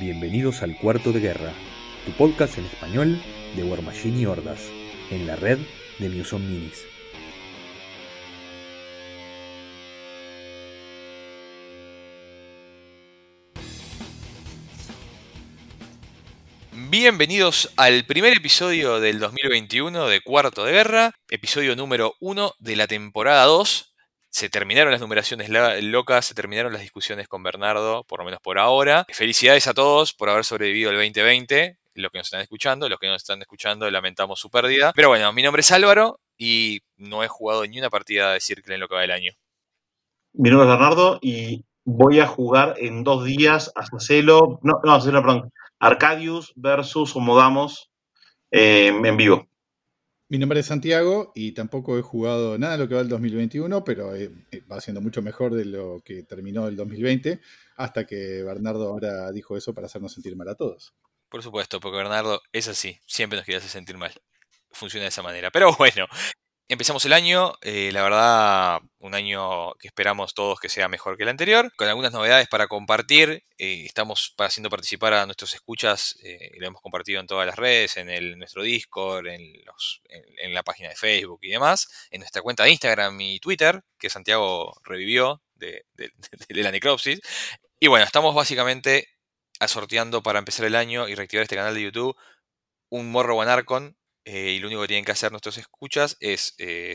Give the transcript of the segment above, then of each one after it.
Bienvenidos al Cuarto de Guerra, tu podcast en español de War Machine y Hordas, en la red de Muson Minis. Bienvenidos al primer episodio del 2021 de Cuarto de Guerra, episodio número 1 de la temporada 2. Se terminaron las numeraciones locas, se terminaron las discusiones con Bernardo, por lo menos por ahora. Felicidades a todos por haber sobrevivido el 2020, los que nos están escuchando, los que no nos están escuchando lamentamos su pérdida. Pero bueno, mi nombre es Álvaro y no he jugado ni una partida de Circle en lo que va del año. Mi nombre es Bernardo y voy a jugar en dos días a Celo, no, no, Celo, perdón, Arcadius versus Homodamos eh, en vivo. Mi nombre es Santiago y tampoco he jugado nada de lo que va el 2021, pero eh, eh, va siendo mucho mejor de lo que terminó el 2020, hasta que Bernardo ahora dijo eso para hacernos sentir mal a todos. Por supuesto, porque Bernardo es así, siempre nos quiere hacer sentir mal. Funciona de esa manera. Pero bueno, Empezamos el año, eh, la verdad, un año que esperamos todos que sea mejor que el anterior, con algunas novedades para compartir. Eh, estamos haciendo participar a nuestros escuchas, eh, lo hemos compartido en todas las redes, en nuestro Discord, en, la página de Facebook y demás, en nuestra cuenta de Instagram y Twitter, que Santiago revivió de, la necropsis. Y bueno, estamos básicamente asorteando para empezar el año y reactivar este canal de YouTube un Morro Arcon eh, y lo único que tienen que hacer nuestros escuchas es eh,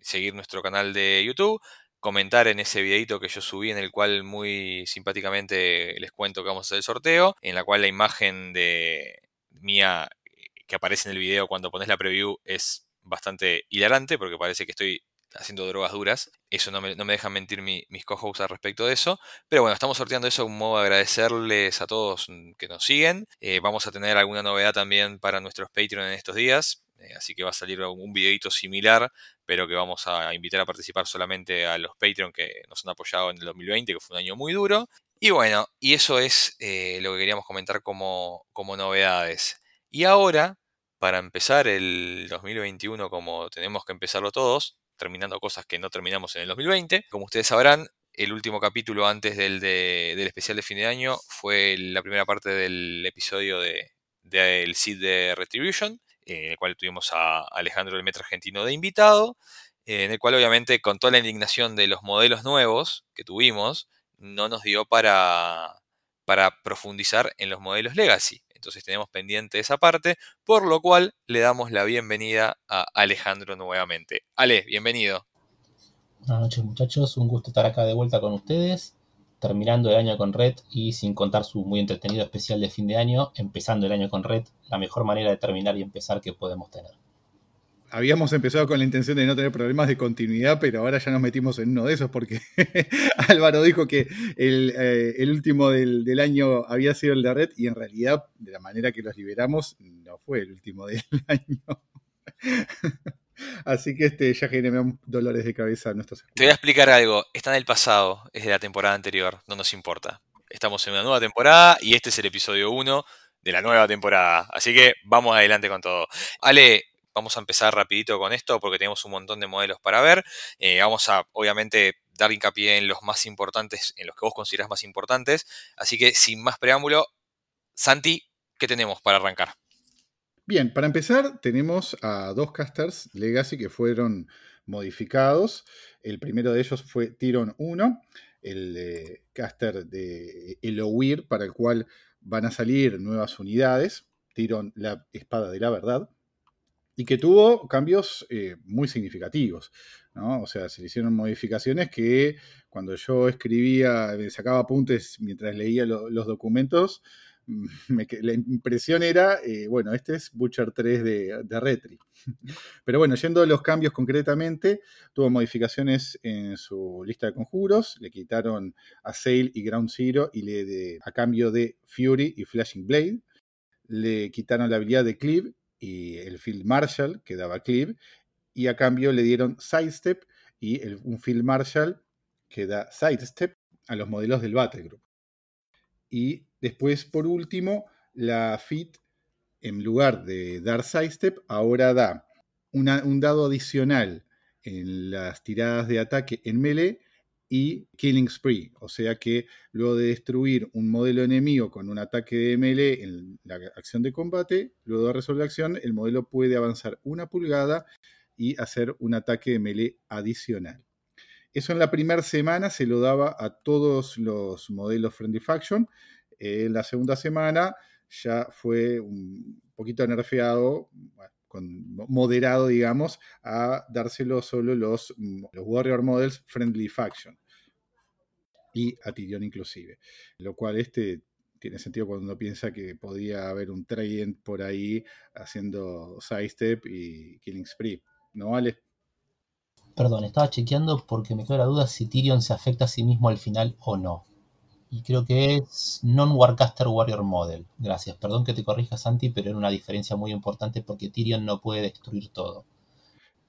seguir nuestro canal de YouTube, comentar en ese videito que yo subí en el cual muy simpáticamente les cuento que vamos a hacer el sorteo, en la cual la imagen de mía que aparece en el video cuando pones la preview es bastante hilarante porque parece que estoy haciendo drogas duras. Eso no me, no me dejan mentir mis co-hosts al respecto de eso. Pero bueno, estamos sorteando eso un modo de agradecerles a todos mm, que nos siguen. Eh, vamos a tener alguna novedad también para nuestros Patreon en estos días. Eh, así que va a salir un videito similar, pero que vamos a invitar a participar solamente a los Patreon que nos han apoyado en el 2020, que fue un año muy duro. Y bueno, y eso es eh, lo que queríamos comentar como, como novedades. Y ahora, para empezar el 2021 como tenemos que empezarlo todos, terminando cosas que no terminamos en el 2020. Como ustedes sabrán, el último capítulo antes del, del especial de fin de año fue la primera parte del episodio del de, Seed de Retribution, en el cual tuvimos a Alejandro del Metro Argentino de invitado, en el cual obviamente con toda la indignación de los modelos nuevos que tuvimos, no nos dio para, para profundizar en los modelos legacy. Entonces tenemos pendiente esa parte, por lo cual le damos la bienvenida a Alejandro nuevamente. Ale, bienvenido. Buenas noches muchachos, un gusto estar acá de vuelta con ustedes, terminando el año con Red y sin contar su muy entretenido especial de fin de año, empezando el año con Red, la mejor manera de terminar y empezar que podemos tener habíamos empezado con la intención de no tener problemas de continuidad, pero ahora ya nos metimos en uno de esos porque Álvaro dijo que el, eh, último del, año había sido el de Red y en realidad, de la manera que los liberamos, no fue el último del año. Así que este ya generó dolores de cabeza a nuestros Te voy a explicar algo. Está en el pasado, es de la temporada anterior, no nos importa. Estamos en una nueva temporada y este es el episodio 1 de la nueva temporada. Así que vamos adelante con todo. Ale, Vamos a empezar rapidito con esto porque tenemos un montón de modelos para ver. Eh, vamos a, obviamente, dar hincapié en los más importantes, en los que vos considerás más importantes. Así que, sin más preámbulo, Santi, ¿qué tenemos para arrancar? Bien, para empezar, tenemos a dos casters Legacy que fueron modificados. El primero de ellos fue Tiron 1, el caster de Eloweir, para el cual van a salir nuevas unidades. Tiron la espada de la verdad y que tuvo cambios eh, muy significativos. ¿no? O sea, se le hicieron modificaciones que cuando yo escribía, sacaba apuntes mientras leía los documentos, la impresión era, eh, bueno, este es Butcher 3 de, Retri. Pero bueno, yendo a los cambios concretamente, tuvo modificaciones en su lista de conjuros, le quitaron a Sail y Ground Zero y le a cambio de Fury y Flashing Blade, le quitaron la habilidad de Cleave y el Field Marshal que daba Cleave, y a cambio le dieron Sidestep y un Field Marshal que da Sidestep a los modelos del Battle Group. Y después, por último, la FIT, en lugar de dar Sidestep, ahora da un dado adicional en las tiradas de ataque en melee y Killing Spree, o sea que luego de destruir un modelo enemigo con un ataque de melee en la acción de combate, luego de resolver la acción, el modelo puede avanzar una pulgada y hacer un ataque de melee adicional. Eso en la primera semana se lo daba a todos los modelos Friendly Faction. en la segunda semana ya fue un poquito nerfeado, moderado, digamos, a dárselo solo los, mm, los Warrior Models Friendly Faction. Y a Tyrion inclusive. Lo cual este tiene sentido cuando uno piensa que podía haber un Trident por ahí haciendo sidestep y killing spree. ¿No vale? Perdón, estaba chequeando porque me queda la duda si Tyrion se afecta a sí mismo al final o no y creo que es Non-Warcaster Warrior Model. Gracias, perdón que te corrija Santi, pero era una diferencia muy importante porque Tyrion no puede destruir todo.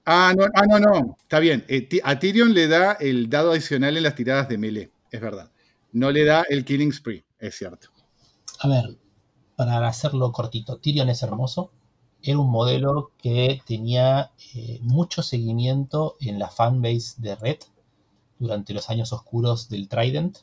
Ah, no, ah, no, no, está bien. Eh, a Tyrion le da el dado adicional en las tiradas de melee, es verdad. No le da el Killing Spree, es cierto. A ver, para hacerlo cortito, Tyrion es hermoso. Era un modelo que tenía eh, mucho seguimiento en la fanbase de Red durante los años oscuros del Trident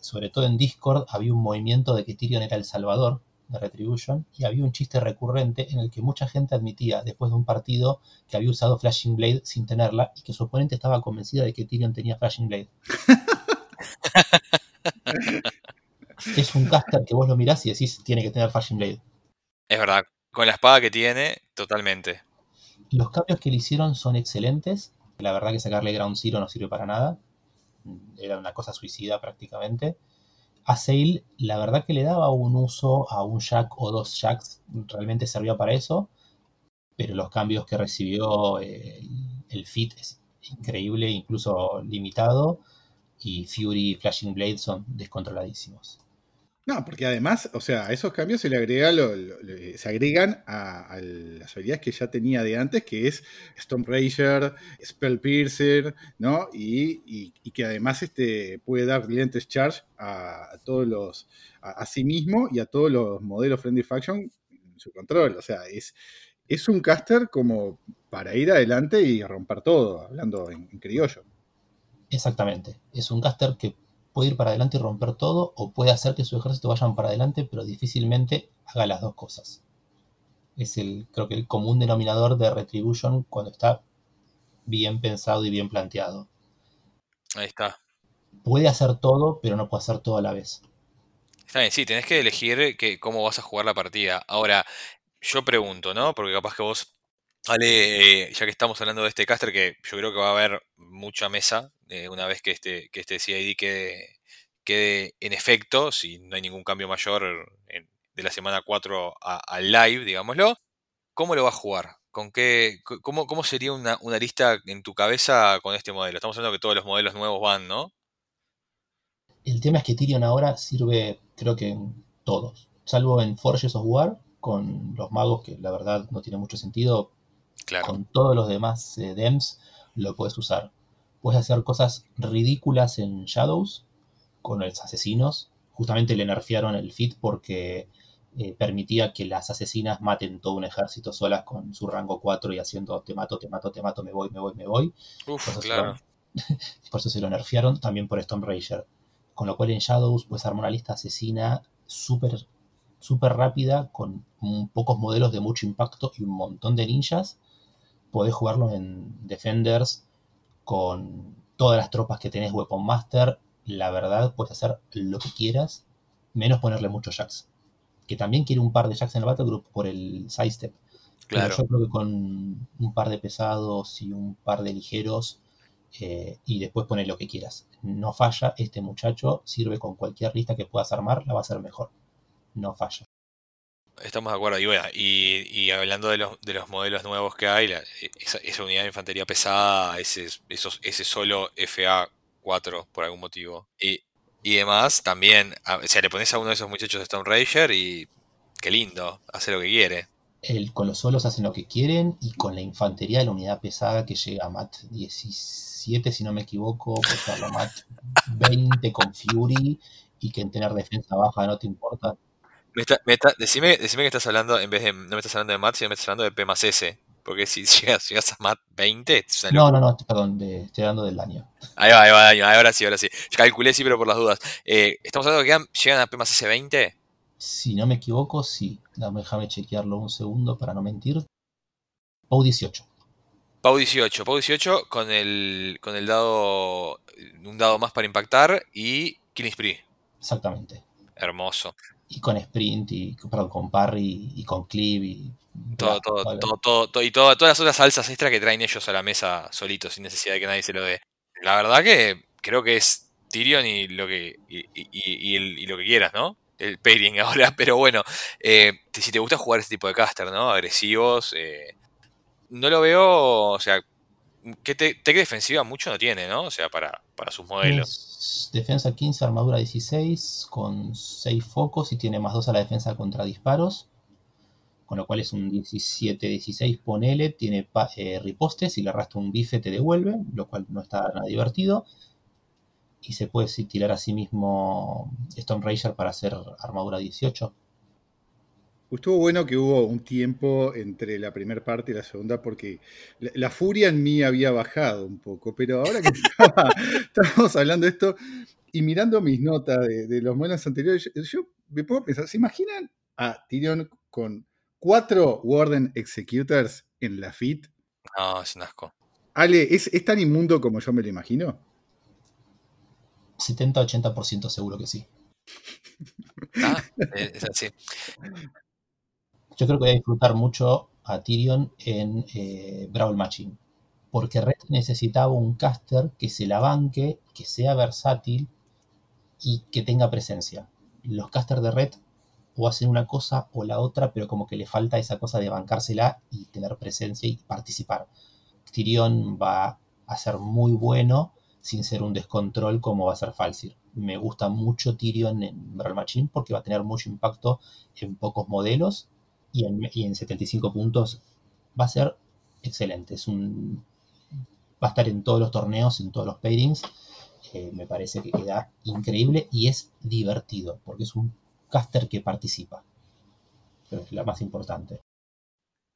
sobre todo en Discord, había un movimiento de que Tyrion era el salvador de Retribution y había un chiste recurrente en el que mucha gente admitía después de un partido que había usado Flashing Blade sin tenerla y que su oponente estaba convencida de que Tyrion tenía Flashing Blade. es un caster que vos lo mirás y decís tiene que tener Flashing Blade. Es verdad, con la espada que tiene, totalmente. Los cambios que le hicieron son excelentes. La verdad que sacarle Ground Zero no sirve para nada era una cosa suicida prácticamente. A Sale, la verdad que le daba un uso a un jack o dos jacks, realmente servía para eso, pero los cambios que recibió eh, el, fit es increíble, incluso limitado, y Fury y Flashing Blade son descontroladísimos. No, porque además, o sea, a esos cambios se le agrega se agregan a, las habilidades que ya tenía de antes, que es Rager, Spell Piercer, ¿no? Y, que además este, puede dar lentes charge a, todos los, a, sí mismo y a todos los modelos Friendly Faction en su control. O sea, es, es un caster como para ir adelante y romper todo, hablando en criollo. Exactamente. Es un caster que puede ir para adelante y romper todo, o puede hacer que su ejército vayan para adelante, pero difícilmente haga las dos cosas. Es el, creo que el común denominador de Retribution cuando está bien pensado y bien planteado. Ahí está. Puede hacer todo, pero no puede hacer todo a la vez. Está bien, sí, tenés que elegir que, cómo vas a jugar la partida. Ahora, yo pregunto, ¿no? Porque capaz que vos Ale, eh, ya que estamos hablando de este caster, que yo creo que va a haber mucha mesa eh, una vez que este, que este CID quede, quede en efecto, si no hay ningún cambio mayor de la semana 4 al live, digámoslo, ¿cómo lo va a jugar? ¿Con qué, cómo, ¿Cómo sería una, una, lista en tu cabeza con este modelo? Estamos hablando que todos los modelos nuevos van, ¿no? El tema es que Tyrion ahora sirve, creo que en todos, salvo en Forges of War, con los magos, que la verdad no tiene mucho sentido, con todos los demás eh, DEMS lo puedes usar. Puedes hacer cosas ridículas en Shadows con los asesinos. Justamente le nerfearon el fit porque eh, permitía que las asesinas maten todo un ejército solas con su rango 4 y haciendo te mato, te mato, te mato, me voy, me voy, me voy. Uf, por, eso claro. por eso se lo nerfearon también por Stone Rager. Con lo cual en Shadows puedes armar una lista asesina súper super rápida con pocos modelos de mucho impacto y un montón de ninjas podés jugarlo en Defenders con todas las tropas que tenés Weapon Master. La verdad, puedes hacer lo que quieras, menos ponerle muchos jacks. Que también quiere un par de jacks en el Battle Group por el sidestep. Claro. Pero yo creo que con un par de pesados y un par de ligeros, eh, y después poner lo que quieras. No falla, este muchacho sirve con cualquier lista que puedas armar, la va a hacer mejor. No falla. Estamos de acuerdo. Y bueno, y, hablando de los, de los modelos nuevos que hay, esa, unidad de infantería pesada, ese, esos, ese solo FA4 por algún motivo. Y, y demás, también, o sea, le pones a uno de esos muchachos de Stone Rager y qué lindo, hace lo que quiere. El, con los solos hacen lo que quieren y con la infantería de la unidad pesada que llega a MAT 17, si no me equivoco, pues a MAT 20 con Fury y que en tener defensa baja no te importa decime, que estás hablando, en vez de, no me estás hablando de MAT, sino me estás hablando de P más S. Porque si llegas, llegas a MAT 20, es una No, no, no, perdón, de- estoy hablando del daño. Ahí va, ahí va, ahí va, ahora sí, ahora sí. Calculé sí, pero por las dudas. Eh, ¿Estamos hablando de que llegan a P más S20? Si no me equivoco, sí. Déjame chequearlo un segundo para no mentir. POU 18. Pau 18, Pau 18 con el, con el dado, un dado más para impactar y Killing Spree. Exactamente. Hermoso. Y con sprint, y perdón, con parry, y con cleave, y. Todo, todo, vale. todo, todo, todo- y todo- todas las otras salsas extra que traen ellos a la mesa solitos, sin necesidad de que nadie se lo dé. La verdad que creo que es Tyrion y lo que, y, y- y- y el- y lo que quieras, ¿no? El pairing ahora, pero bueno, eh, si te gusta jugar este tipo de caster, ¿no? Agresivos, eh, no lo veo, o sea, que defensiva mucho no tiene, ¿no? O sea, para, para sus modelos. Defensa 15, armadura 16, con 6 focos y tiene más 2 a la defensa contra disparos. Con lo cual es un 17-16, ponele, tiene eh, ripostes y le arrastra un bife, te devuelve, lo cual no está nada divertido. Y se puede tirar a sí mismo Stone Rager para hacer armadura 18. Estuvo bueno que hubo un tiempo entre la primera parte y la segunda porque la, la furia en mí había bajado un poco, pero ahora que estaba- estábamos hablando de esto y mirando mis notas de, de los modelos anteriores, yo, yo me puedo pensar, ¿se imaginan a Tyrion con cuatro Warden Executors en la FIT? No, es un asco. Ale, ¿es, es tan inmundo como yo me lo imagino? 70-80% seguro que sí. Ah, es es así. Yo creo que voy a disfrutar mucho a Tyrion en eh, Brawl Matching. Porque Red necesitaba un caster que se la banque, que sea versátil y que tenga presencia. Los casters de Red o hacen una cosa o la otra, pero como que le falta esa cosa de bancársela y tener presencia y participar. Tyrion va a ser muy bueno sin ser un descontrol como va a ser Falsir. Me gusta mucho Tyrion en Brawl Machine porque va a tener mucho impacto en pocos modelos y en, y en 75 puntos va a ser excelente. Es un, va a estar en todos los torneos, en todos los pairings. Eh, me parece que queda increíble y es divertido porque es un caster que participa. Es la más importante.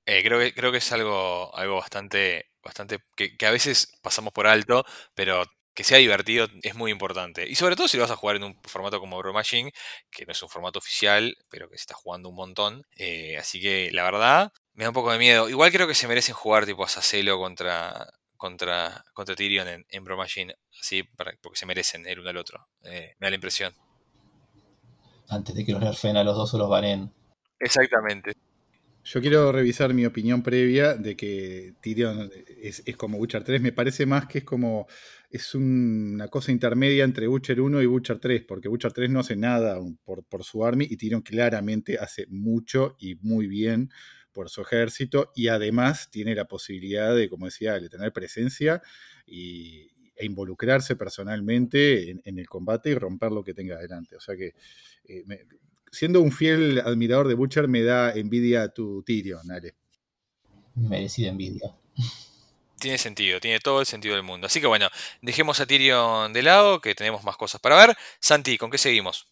Eh, creo que, creo que es algo, algo bastante, bastante que a veces pasamos por alto, pero que sea divertido es muy importante. Y sobre todo si lo vas a jugar en un formato como Bro Machine, que no es un formato oficial, pero que se está jugando un montón. Eh, así que la verdad, me da un poco de miedo. Igual creo que se merecen jugar tipo Asacelo contra, contra, contra Tyrion en, en Bro Machine. Así, para, porque se merecen el uno al otro. Eh, me da la impresión. Antes de que los nerfen a los dos o los banen. Exactamente. Yo quiero revisar mi opinión previa de que Tyrion es, como Butcher 3. Me parece más que es como. Es un- una cosa intermedia entre Butcher 1 y Butcher 3, porque Butcher 3 no hace nada por, por su army y Tyrion claramente hace mucho y muy bien por su ejército y además tiene la posibilidad de, como decía, de tener presencia y, e involucrarse personalmente en, en el combate y romper lo que tenga adelante. O sea que eh, siendo un fiel admirador de Butcher, me da envidia a tu Tyrion, Ale. Merecida envidia. Tiene sentido, tiene todo el sentido del mundo. Así que bueno, dejemos a Tyrion de lado, que tenemos más cosas para ver. Santi, ¿con qué seguimos?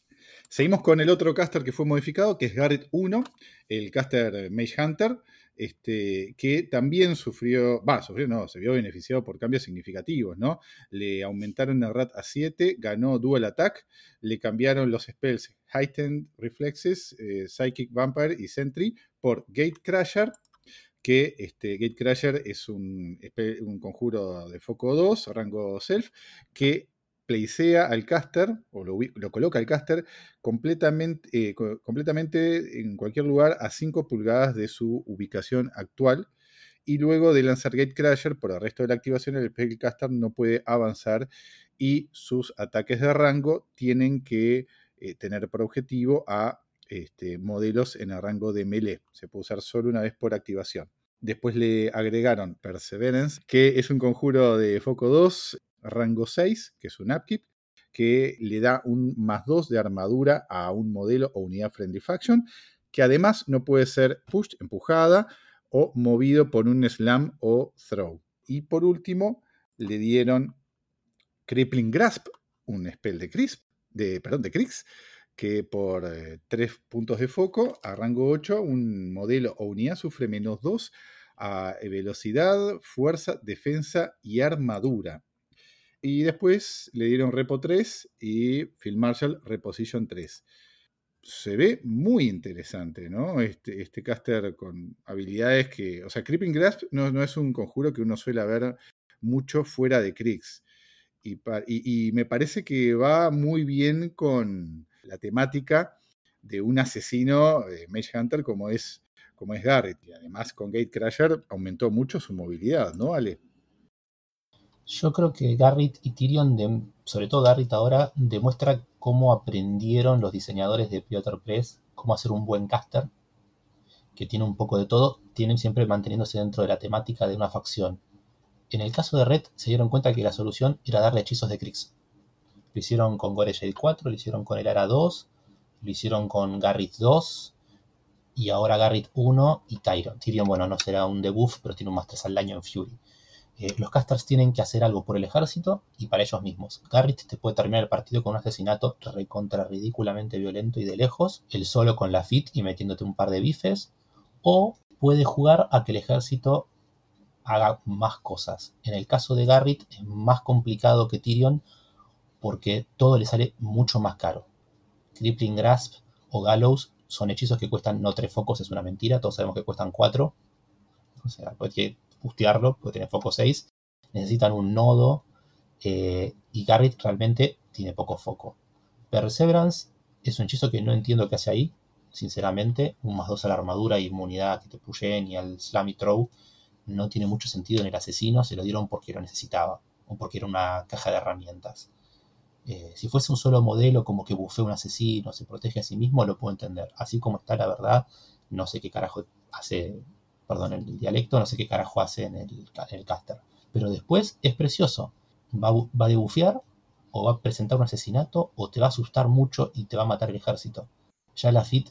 Seguimos con el otro caster que fue modificado, que es Garrett 1, el caster Mage Hunter, este, que también sufrió, va, sufrió, no, se vio beneficiado por cambios significativos, ¿no? Le aumentaron el RAT a 7, ganó Dual Attack, le cambiaron los spells Heightened Reflexes, eh, Psychic Vampire y Sentry por Gate Crusher, que este, Gate Crusher es un, un conjuro de foco 2, rango self, que placea al caster, o lo, coloca al caster, completamente, eh, co- completamente en cualquier lugar a 5 pulgadas de su ubicación actual. Y luego de lanzar Gate Crusher, por el resto de la activación, el Spellcaster no puede avanzar y sus ataques de rango tienen que eh, tener por objetivo a este, modelos en el rango de melee. Se puede usar solo una vez por activación. Después le agregaron Perseverance, que es un conjuro de foco 2, rango 6, que es un upkeep, que le da un más 2 de armadura a un modelo o unidad friendly faction, que además no puede ser pushed, empujada, o movido por un slam o throw. Y por último, le dieron Crippling Grasp, un spell de Crisp, de, perdón, de que por 3 puntos de foco a rango 8, un modelo o unidad sufre menos 2 a velocidad, fuerza, defensa y armadura. Y después le dieron Repo 3 y Phil Marshall Reposition 3. Se ve muy interesante, ¿no? Este, este caster con habilidades que. O sea, Creeping Grasp no, es un conjuro que uno suele ver mucho fuera de Kriegs. Y, y, me parece que va muy bien con la temática de un asesino de Mage Hunter como es, como es Garrett. Y además con Gatecrasher aumentó mucho su movilidad, ¿no, Ale? Yo creo que Garrett y Tyrion, sobre todo Garrett ahora, demuestra cómo aprendieron los diseñadores de Piotr Press cómo hacer un buen caster, que tiene un poco de todo, tienen siempre manteniéndose dentro de la temática de una facción. En el caso de Red, se dieron cuenta que la solución era darle hechizos de Krix. Lo hicieron con Gore 4, lo hicieron con el Ara 2, lo hicieron con Garrett 2, y ahora Garrett 1 y Tyrion. Tyrion, bueno, no será un debuff, pero tiene un más 3 al daño en Fury. Eh, los casters tienen que hacer algo por el ejército y para ellos mismos. Garrett te puede terminar el partido con un asesinato recontra ridículamente violento y de lejos, el solo con la fit y metiéndote un par de bifes, o puede jugar a que el ejército haga más cosas. En el caso de Garrett es más complicado que Tyrion porque todo le sale mucho más caro. Crippling Grasp o Gallows son hechizos que cuestan no tres focos, es una mentira, todos sabemos que cuestan cuatro. O sea, puede que bustearlo, puede tener foco 6. Necesitan un nodo. Eh, y Garrett realmente tiene poco foco. Perseverance es un hechizo que no entiendo qué hace ahí. Sinceramente, un más 2 a la armadura y inmunidad que te pushen y al Slammy Throw no tiene mucho sentido en el asesino. Se lo dieron porque lo necesitaba o porque era una caja de herramientas. Eh, si fuese un solo modelo como que bufee un asesino, se protege a sí mismo, lo puedo entender. Así como está la verdad, no sé qué carajo hace perdón, el dialecto, no sé qué carajo hace en el, caster. Pero después es precioso. Va, va a debufear, o va a presentar un asesinato, o te va a asustar mucho y te va a matar el ejército. Ya la FIT,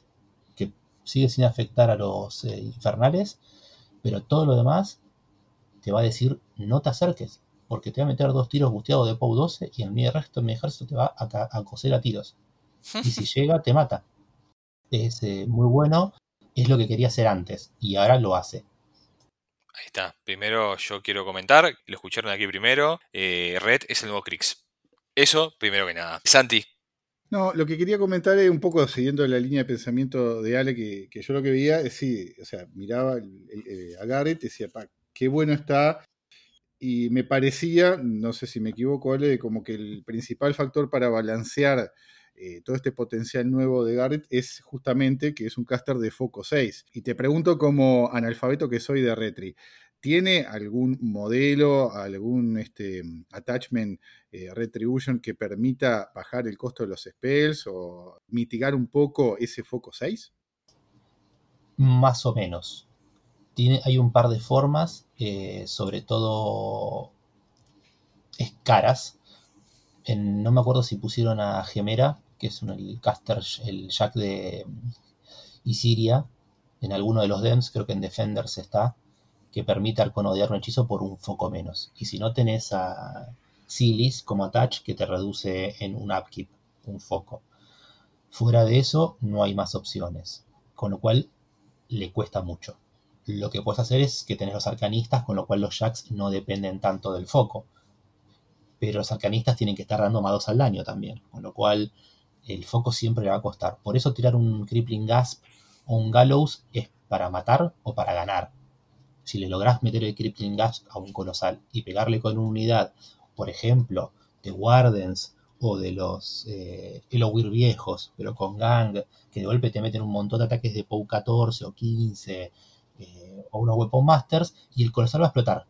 que sigue sin afectar a los eh, infernales, pero todo lo demás te va a decir no te acerques, porque te va a meter dos tiros busteados de POW 12 y el resto de mi ejército te va a, a coser a tiros. Y si llega, te mata. Es eh, muy bueno es lo que quería hacer antes y ahora lo hace. Ahí está. Primero yo quiero comentar, lo escucharon aquí primero, eh, Red es el nuevo Crix. Eso, primero que nada. Santi. No, lo que quería comentar es un poco siguiendo la línea de pensamiento de Ale, que, yo lo que veía es sí, o sea, miraba eh, a Garrett y decía, pa, qué bueno está. Y me parecía, no sé si me equivoco, Ale, como que el principal factor para balancear eh, todo este potencial nuevo de Garrett es justamente que es un caster de foco 6. Y te pregunto como analfabeto que soy de Retri, ¿tiene algún modelo, algún este, attachment eh, retribution que permita bajar el costo de los spells o mitigar un poco ese foco 6? Más o menos. Tiene, hay un par de formas, eh, sobre todo es caras. no me acuerdo si pusieron a Gemera, que es el caster, el Jack de Isiria, en alguno de los DEMs, creo que en Defenders está, que permite arconodear un hechizo por un foco menos. Y si no tenés a Silis como attach, que te reduce en un upkeep, un foco. Fuera de eso, no hay más opciones, con lo cual le cuesta mucho. Lo que puedes hacer es que tenés los arcanistas, con lo cual los jacks no dependen tanto del foco. Pero los arcanistas tienen que estar dando más dos al daño también, con lo cual el foco siempre le va a costar. Por eso tirar un Crippling Gasp o un Gallows es para matar o para ganar. Si le logras meter el Crippling Gasp a un colosal y pegarle con una unidad, por ejemplo, de Wardens o de los eh, viejos, pero con Gang, que de golpe te meten un montón de ataques de POW 14 o 15, eh, o unos Weapon Masters, y el colosal va a explotar.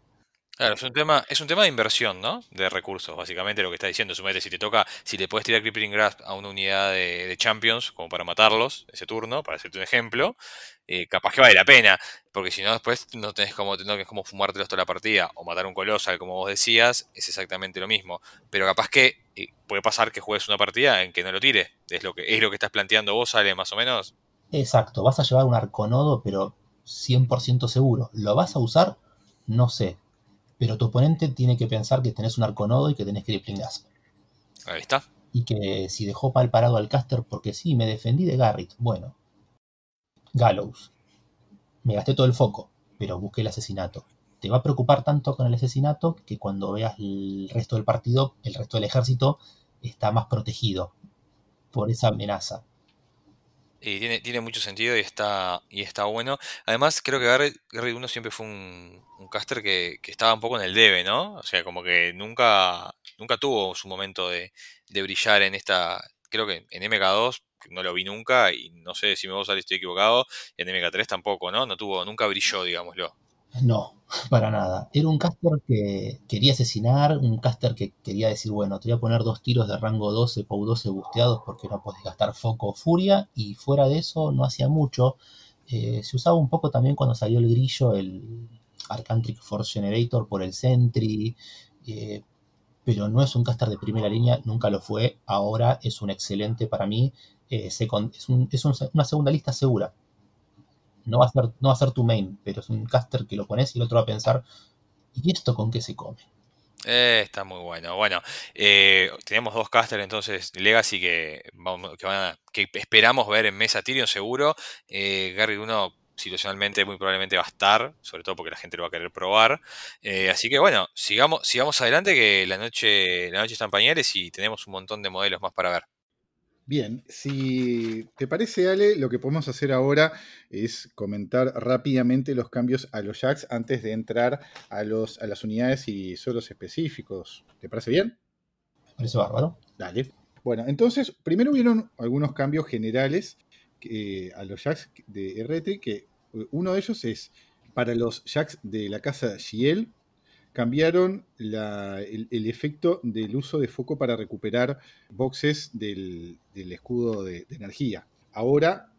Claro, es un tema, es un tema de inversión, ¿no? De recursos, básicamente lo que está diciendo. Sumete, si te toca, si le puedes tirar Crippling Grasp a una unidad de, Champions, como para matarlos, ese turno, para hacerte un ejemplo, eh, capaz que vale la pena. Porque si no, después no tenés como, no tenés como fumártelos toda la partida o matar un colosal, como vos decías, es exactamente lo mismo. Pero capaz que eh, puede pasar que juegues una partida en que no lo tire. Es lo que, es lo que estás planteando vos, Ale, más o menos. Exacto, vas a llevar un arconodo, pero 100% seguro. ¿Lo vas a usar? No sé pero tu oponente tiene que pensar que tenés un arconodo y que tenés crippling gas. Ahí está. Y que si dejó mal parado al caster porque sí, me defendí de Garrett. Bueno. Gallows. Me gasté todo el foco. pero busque el asesinato. Te va a preocupar tanto con el asesinato que cuando veas el resto del partido, el resto del ejército está más protegido por esa amenaza. Y tiene, tiene mucho sentido y está, y está bueno. Además, creo que Gary, Gary Uno siempre fue un, un caster que, que estaba un poco en el debe, ¿no? O sea, como que nunca, nunca tuvo su momento de, de brillar en esta. Creo que en MK2 no lo vi nunca y no sé si me salir estoy equivocado. En MK3 tampoco, ¿no? No tuvo, nunca brilló, digámoslo. No, para nada. Era un caster que quería asesinar, un caster que quería decir, bueno, te voy a poner dos tiros de rango 12, POW 12 busteados porque no podés gastar foco o furia, y fuera de eso no hacía mucho. Eh, se usaba un poco también cuando salió el grillo, el Arcantric Force Generator por el Sentry, eh, pero no es un caster de primera línea, nunca lo fue. Ahora es un excelente para mí, eh, es, un- es un- una segunda lista segura. No va, a ser, no va a ser tu main, pero es un caster que lo pones y el otro va a pensar, ¿y esto con qué se come? Eh, está muy bueno. Bueno, eh, tenemos dos casters entonces Legacy que, vamos, que, esperamos ver en mesa Tyrion seguro. Eh, Gary 1 situacionalmente muy probablemente va a estar, sobre todo porque la gente lo va a querer probar. Así que bueno, sigamos, sigamos adelante que la noche, la noche está en pañales y tenemos un montón de modelos más para ver. Bien, si te parece, Ale, lo que podemos hacer ahora es comentar rápidamente los cambios a los jacks antes de entrar a, los, a las unidades y suelos específicos. ¿Te parece bien? Me parece bárbaro. Dale. Bueno, entonces, primero hubieron algunos cambios generales que- a los jacks de Retri, que eh, uno de ellos es para los jacks de la casa Giel, cambiaron el, efecto del uso de foco para recuperar boxes del, escudo de, de energía. Ahora,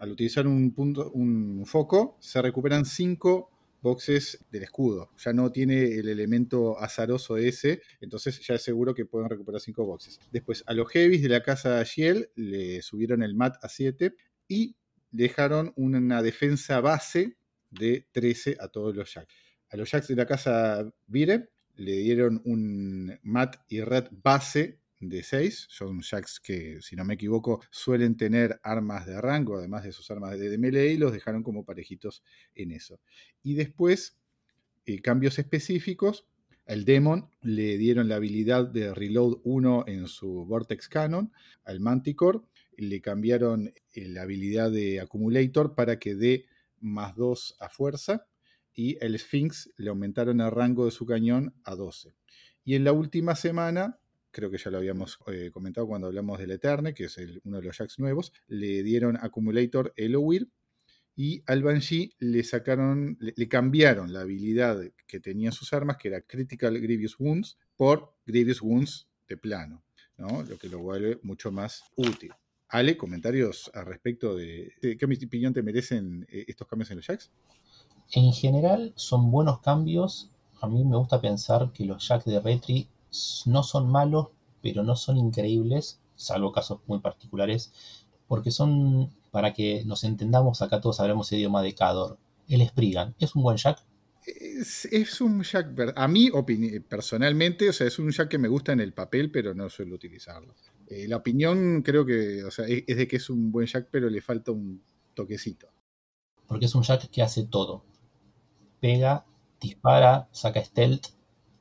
al utilizar un, punto, un foco, se recuperan 5 boxes del escudo. Ya no tiene el elemento azaroso ese, entonces ya es seguro que pueden recuperar 5 boxes. Después, a los heavies de la casa Shield le subieron el mat a 7 y dejaron una defensa base de 13 a todos los jacks. A los jacks de la casa Vire le dieron un mat y red base de 6. Son jacks que, si no me equivoco, suelen tener armas de rango, además de sus armas de, melee, y los dejaron como parejitos en eso. Y después, eh, cambios específicos. Al Demon le dieron la habilidad de Reload 1 en su Vortex Cannon. Al Manticore le cambiaron eh, la habilidad de Accumulator para que dé más 2 a fuerza. Y el Sphinx le aumentaron el rango de su cañón a 12. Y en la última semana creo que ya lo habíamos eh, comentado cuando hablamos del Eterne, que es uno de los jacks nuevos, le dieron Accumulator Elowir y al Banshee le sacaron, le, cambiaron la habilidad que tenían sus armas, que era Critical Grievous Wounds, por Grievous Wounds de plano, ¿no? lo que lo vuelve mucho más útil. Ale, comentarios al respecto de, de qué opinión te merecen eh, estos cambios en los jacks. En general son buenos cambios. A mí me gusta pensar que los jacks de Retri no son malos, pero no son increíbles, salvo casos muy particulares, porque son, para que nos entendamos, acá todos hablamos el idioma de Cador. El Spriggan, ¿es un buen jack? Es, es un jack, a mí personalmente, o sea, es un jack que me gusta en el papel, pero no suelo utilizarlo. Eh, la opinión creo que, o sea, es, es de que es un buen jack, pero le falta un toquecito. Porque es un jack que hace todo. Pega, dispara, saca stealth,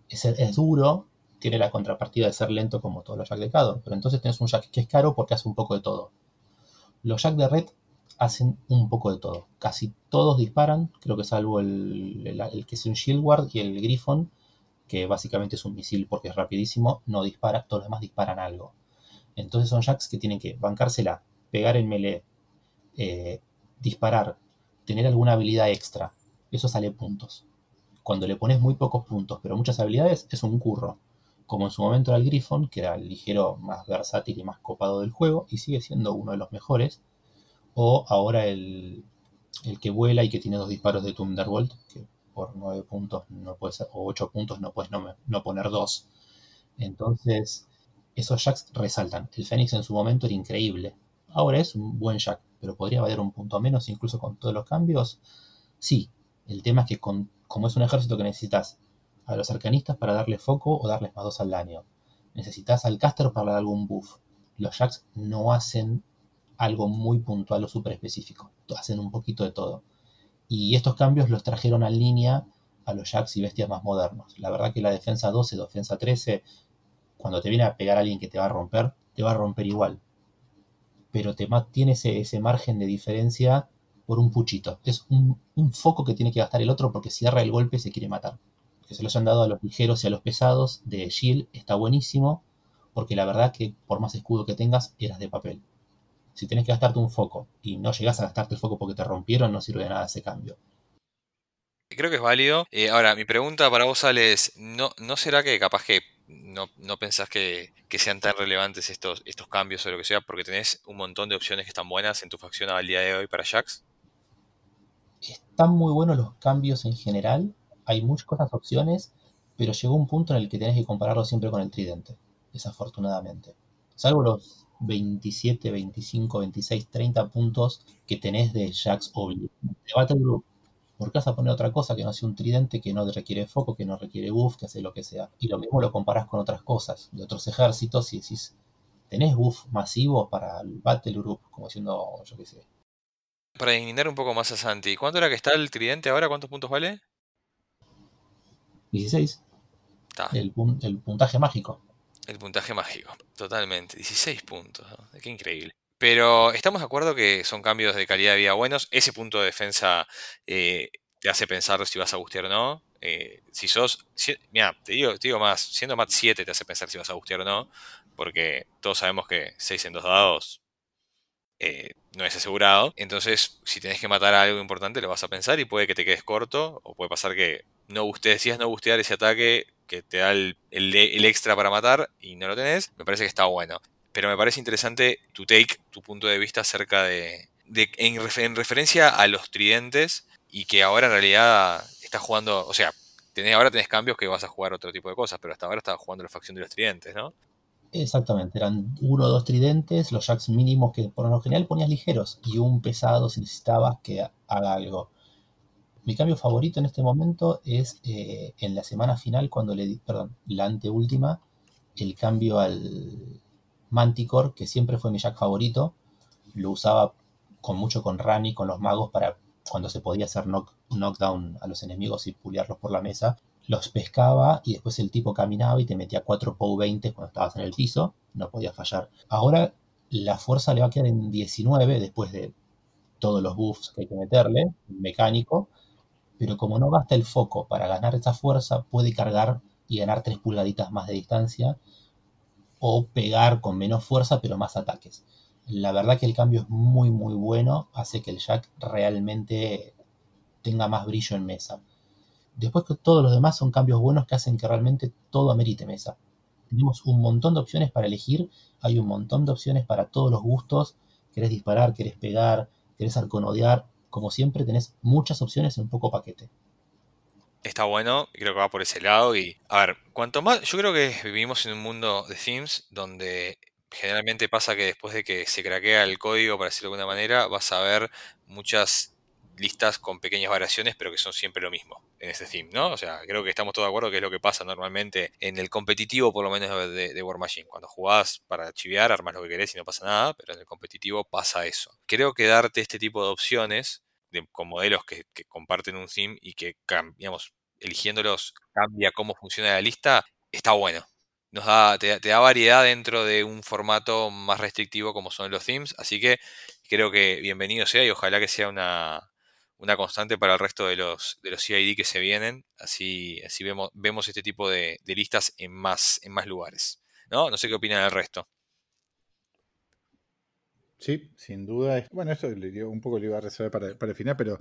es, es duro, tiene la contrapartida de ser lento como todos los Jack de Cador, pero entonces tenés un Jack que es caro porque hace un poco de todo. Los Jack de Red hacen un poco de todo. Casi todos disparan, creo que salvo el, que es un Shield Guard y el Griffon, que básicamente es un misil porque es rapidísimo, no dispara, todos los demás disparan algo. Entonces son Jacks que tienen que bancársela, pegar el melee, eh, disparar, tener alguna habilidad extra. Eso sale puntos. Cuando le pones muy pocos puntos, pero muchas habilidades, es un curro como en su momento era el Griffon, que era el ligero más versátil y más copado del juego, y sigue siendo uno de los mejores, o ahora el, el que vuela y que tiene dos disparos de Thunderbolt, que por 9 puntos no puede ser, o 8 puntos no puedes no, no poner dos. Entonces, esos jacks resaltan. El Fénix en su momento era increíble. Ahora es un buen jack, pero podría valer un punto menos incluso con todos los cambios. Sí, el tema es que con, como es un ejército que necesitas a los arcanistas para darle foco o darles más dos al daño. Necesitas al caster para dar algún buff. Los jacks no hacen algo muy puntual o súper específico. Hacen un poquito de todo. Y estos cambios los trajeron en línea a los Jacks y bestias más modernos. La verdad que la defensa 12, defensa 13, cuando te viene a pegar a alguien que te va a romper, te va a romper igual. Pero te ese margen de diferencia por un puchito. Es un, foco que tiene que gastar el otro porque cierra el golpe y se quiere matar. Que se los han dado a los ligeros y a los pesados de Shield está buenísimo porque la verdad que por más escudo que tengas, eras de papel. Si tienes que gastarte un foco y no llegas a gastarte el foco porque te rompieron, no sirve de nada ese cambio. Creo que es válido. Eh, ahora, mi pregunta para vos, Ale, es, ¿no, ¿no será que capaz que no, no pensás que, sean tan relevantes estos, estos cambios o lo que sea, porque tenés un montón de opciones que están buenas en tu facción al día de hoy para Jax? Están muy buenos los cambios en general, hay muchas cosas opciones, pero llegó un punto en el que tenés que compararlo siempre con el tridente, desafortunadamente. Salvo los 27, 25, 26, 30 puntos que tenés de Jax Obli. De Battle Group ¿Por qué vas a poner otra cosa que no sea un tridente, que no requiere foco, que no requiere buff, que hace lo que sea? Y lo mismo lo comparas con otras cosas, de otros ejércitos, y decís, ¿tenés buff masivos para el Battle Group? Como diciendo, yo qué sé. Para indignar un poco más a Santi, ¿cuánto era que está el tridente ahora? ¿Cuántos puntos vale? 16. El, el puntaje mágico. El puntaje mágico, totalmente. 16 puntos, qué increíble. Pero estamos de acuerdo que son cambios de calidad de vida buenos. Ese punto de defensa eh, te hace pensar si vas a bustear o no. Eh, si sos. mira, te digo, te digo más. Siendo MAT 7 te hace pensar si vas a bustear o no. Porque todos sabemos que 6 en 2 dados eh, no es asegurado. Entonces, si tenés que matar a algo importante, lo vas a pensar y puede que te quedes corto. O puede pasar que no decías no bustear ese ataque que te da el, el extra para matar y no lo tenés. Me parece que está bueno pero me parece interesante tu take, tu punto de vista acerca de, en, referencia a los tridentes y que ahora en realidad estás jugando, o sea, tenés, ahora tenés cambios que vas a jugar otro tipo de cosas, pero hasta ahora estabas jugando la facción de los tridentes, ¿no? Exactamente, eran uno o dos tridentes, los jacks mínimos que por lo general ponías ligeros y un pesado si necesitabas que haga algo. Mi cambio favorito en este momento es eh, en la semana final, cuando le di, perdón, la anteúltima, el cambio al, Manticore, que siempre fue mi Jack favorito. Lo usaba con mucho con Rani, con los magos, para cuando se podía hacer knockdown a los enemigos y puliarlos por la mesa. Los pescaba y después el tipo caminaba y te metía 4 POW 20 cuando estabas en el piso. No podía fallar. Ahora la fuerza le va a quedar en 19 después de todos los buffs que hay que meterle, mecánico. Pero como no gasta el foco para ganar esa fuerza, puede cargar y ganar 3 pulgaditas más de distancia o pegar con menos fuerza pero más ataques. La verdad que el cambio es muy muy bueno, hace que el Jack realmente tenga más brillo en mesa. Después que todos los demás son cambios buenos que hacen que realmente todo amerite mesa. Tenemos un montón de opciones para elegir, hay un montón de opciones para todos los gustos. Querés disparar, querés pegar, querés arconodear. Como siempre tenés muchas opciones en poco paquete está bueno, creo que va por ese lado. Y a ver, cuanto más, yo creo que vivimos en un mundo de themes donde generalmente pasa que después de que se craquea el código, para decirlo de alguna manera, vas a ver muchas listas con pequeñas variaciones, pero que son siempre lo mismo en ese theme, ¿no? O sea, creo que estamos todos de acuerdo que es lo que pasa normalmente en el competitivo, por lo menos de, de War Machine. Cuando jugás para chiviar, armas lo que querés y no pasa nada, pero en el competitivo pasa eso. Creo que darte este tipo de opciones con modelos que, comparten un theme y que, digamos, eligiéndolos cambia cómo funciona la lista, está bueno. Nos da, te, da variedad dentro de un formato más restrictivo como son los themes, así que creo que bienvenido sea y ojalá que sea una, constante para el resto de los, de los CID que se vienen, así, así vemos, vemos este tipo de, listas en más, en más lugares. ¿no? no sé qué opinan el resto. Sí, sin duda. Bueno, esto un poco lo iba a reservar para, el final, pero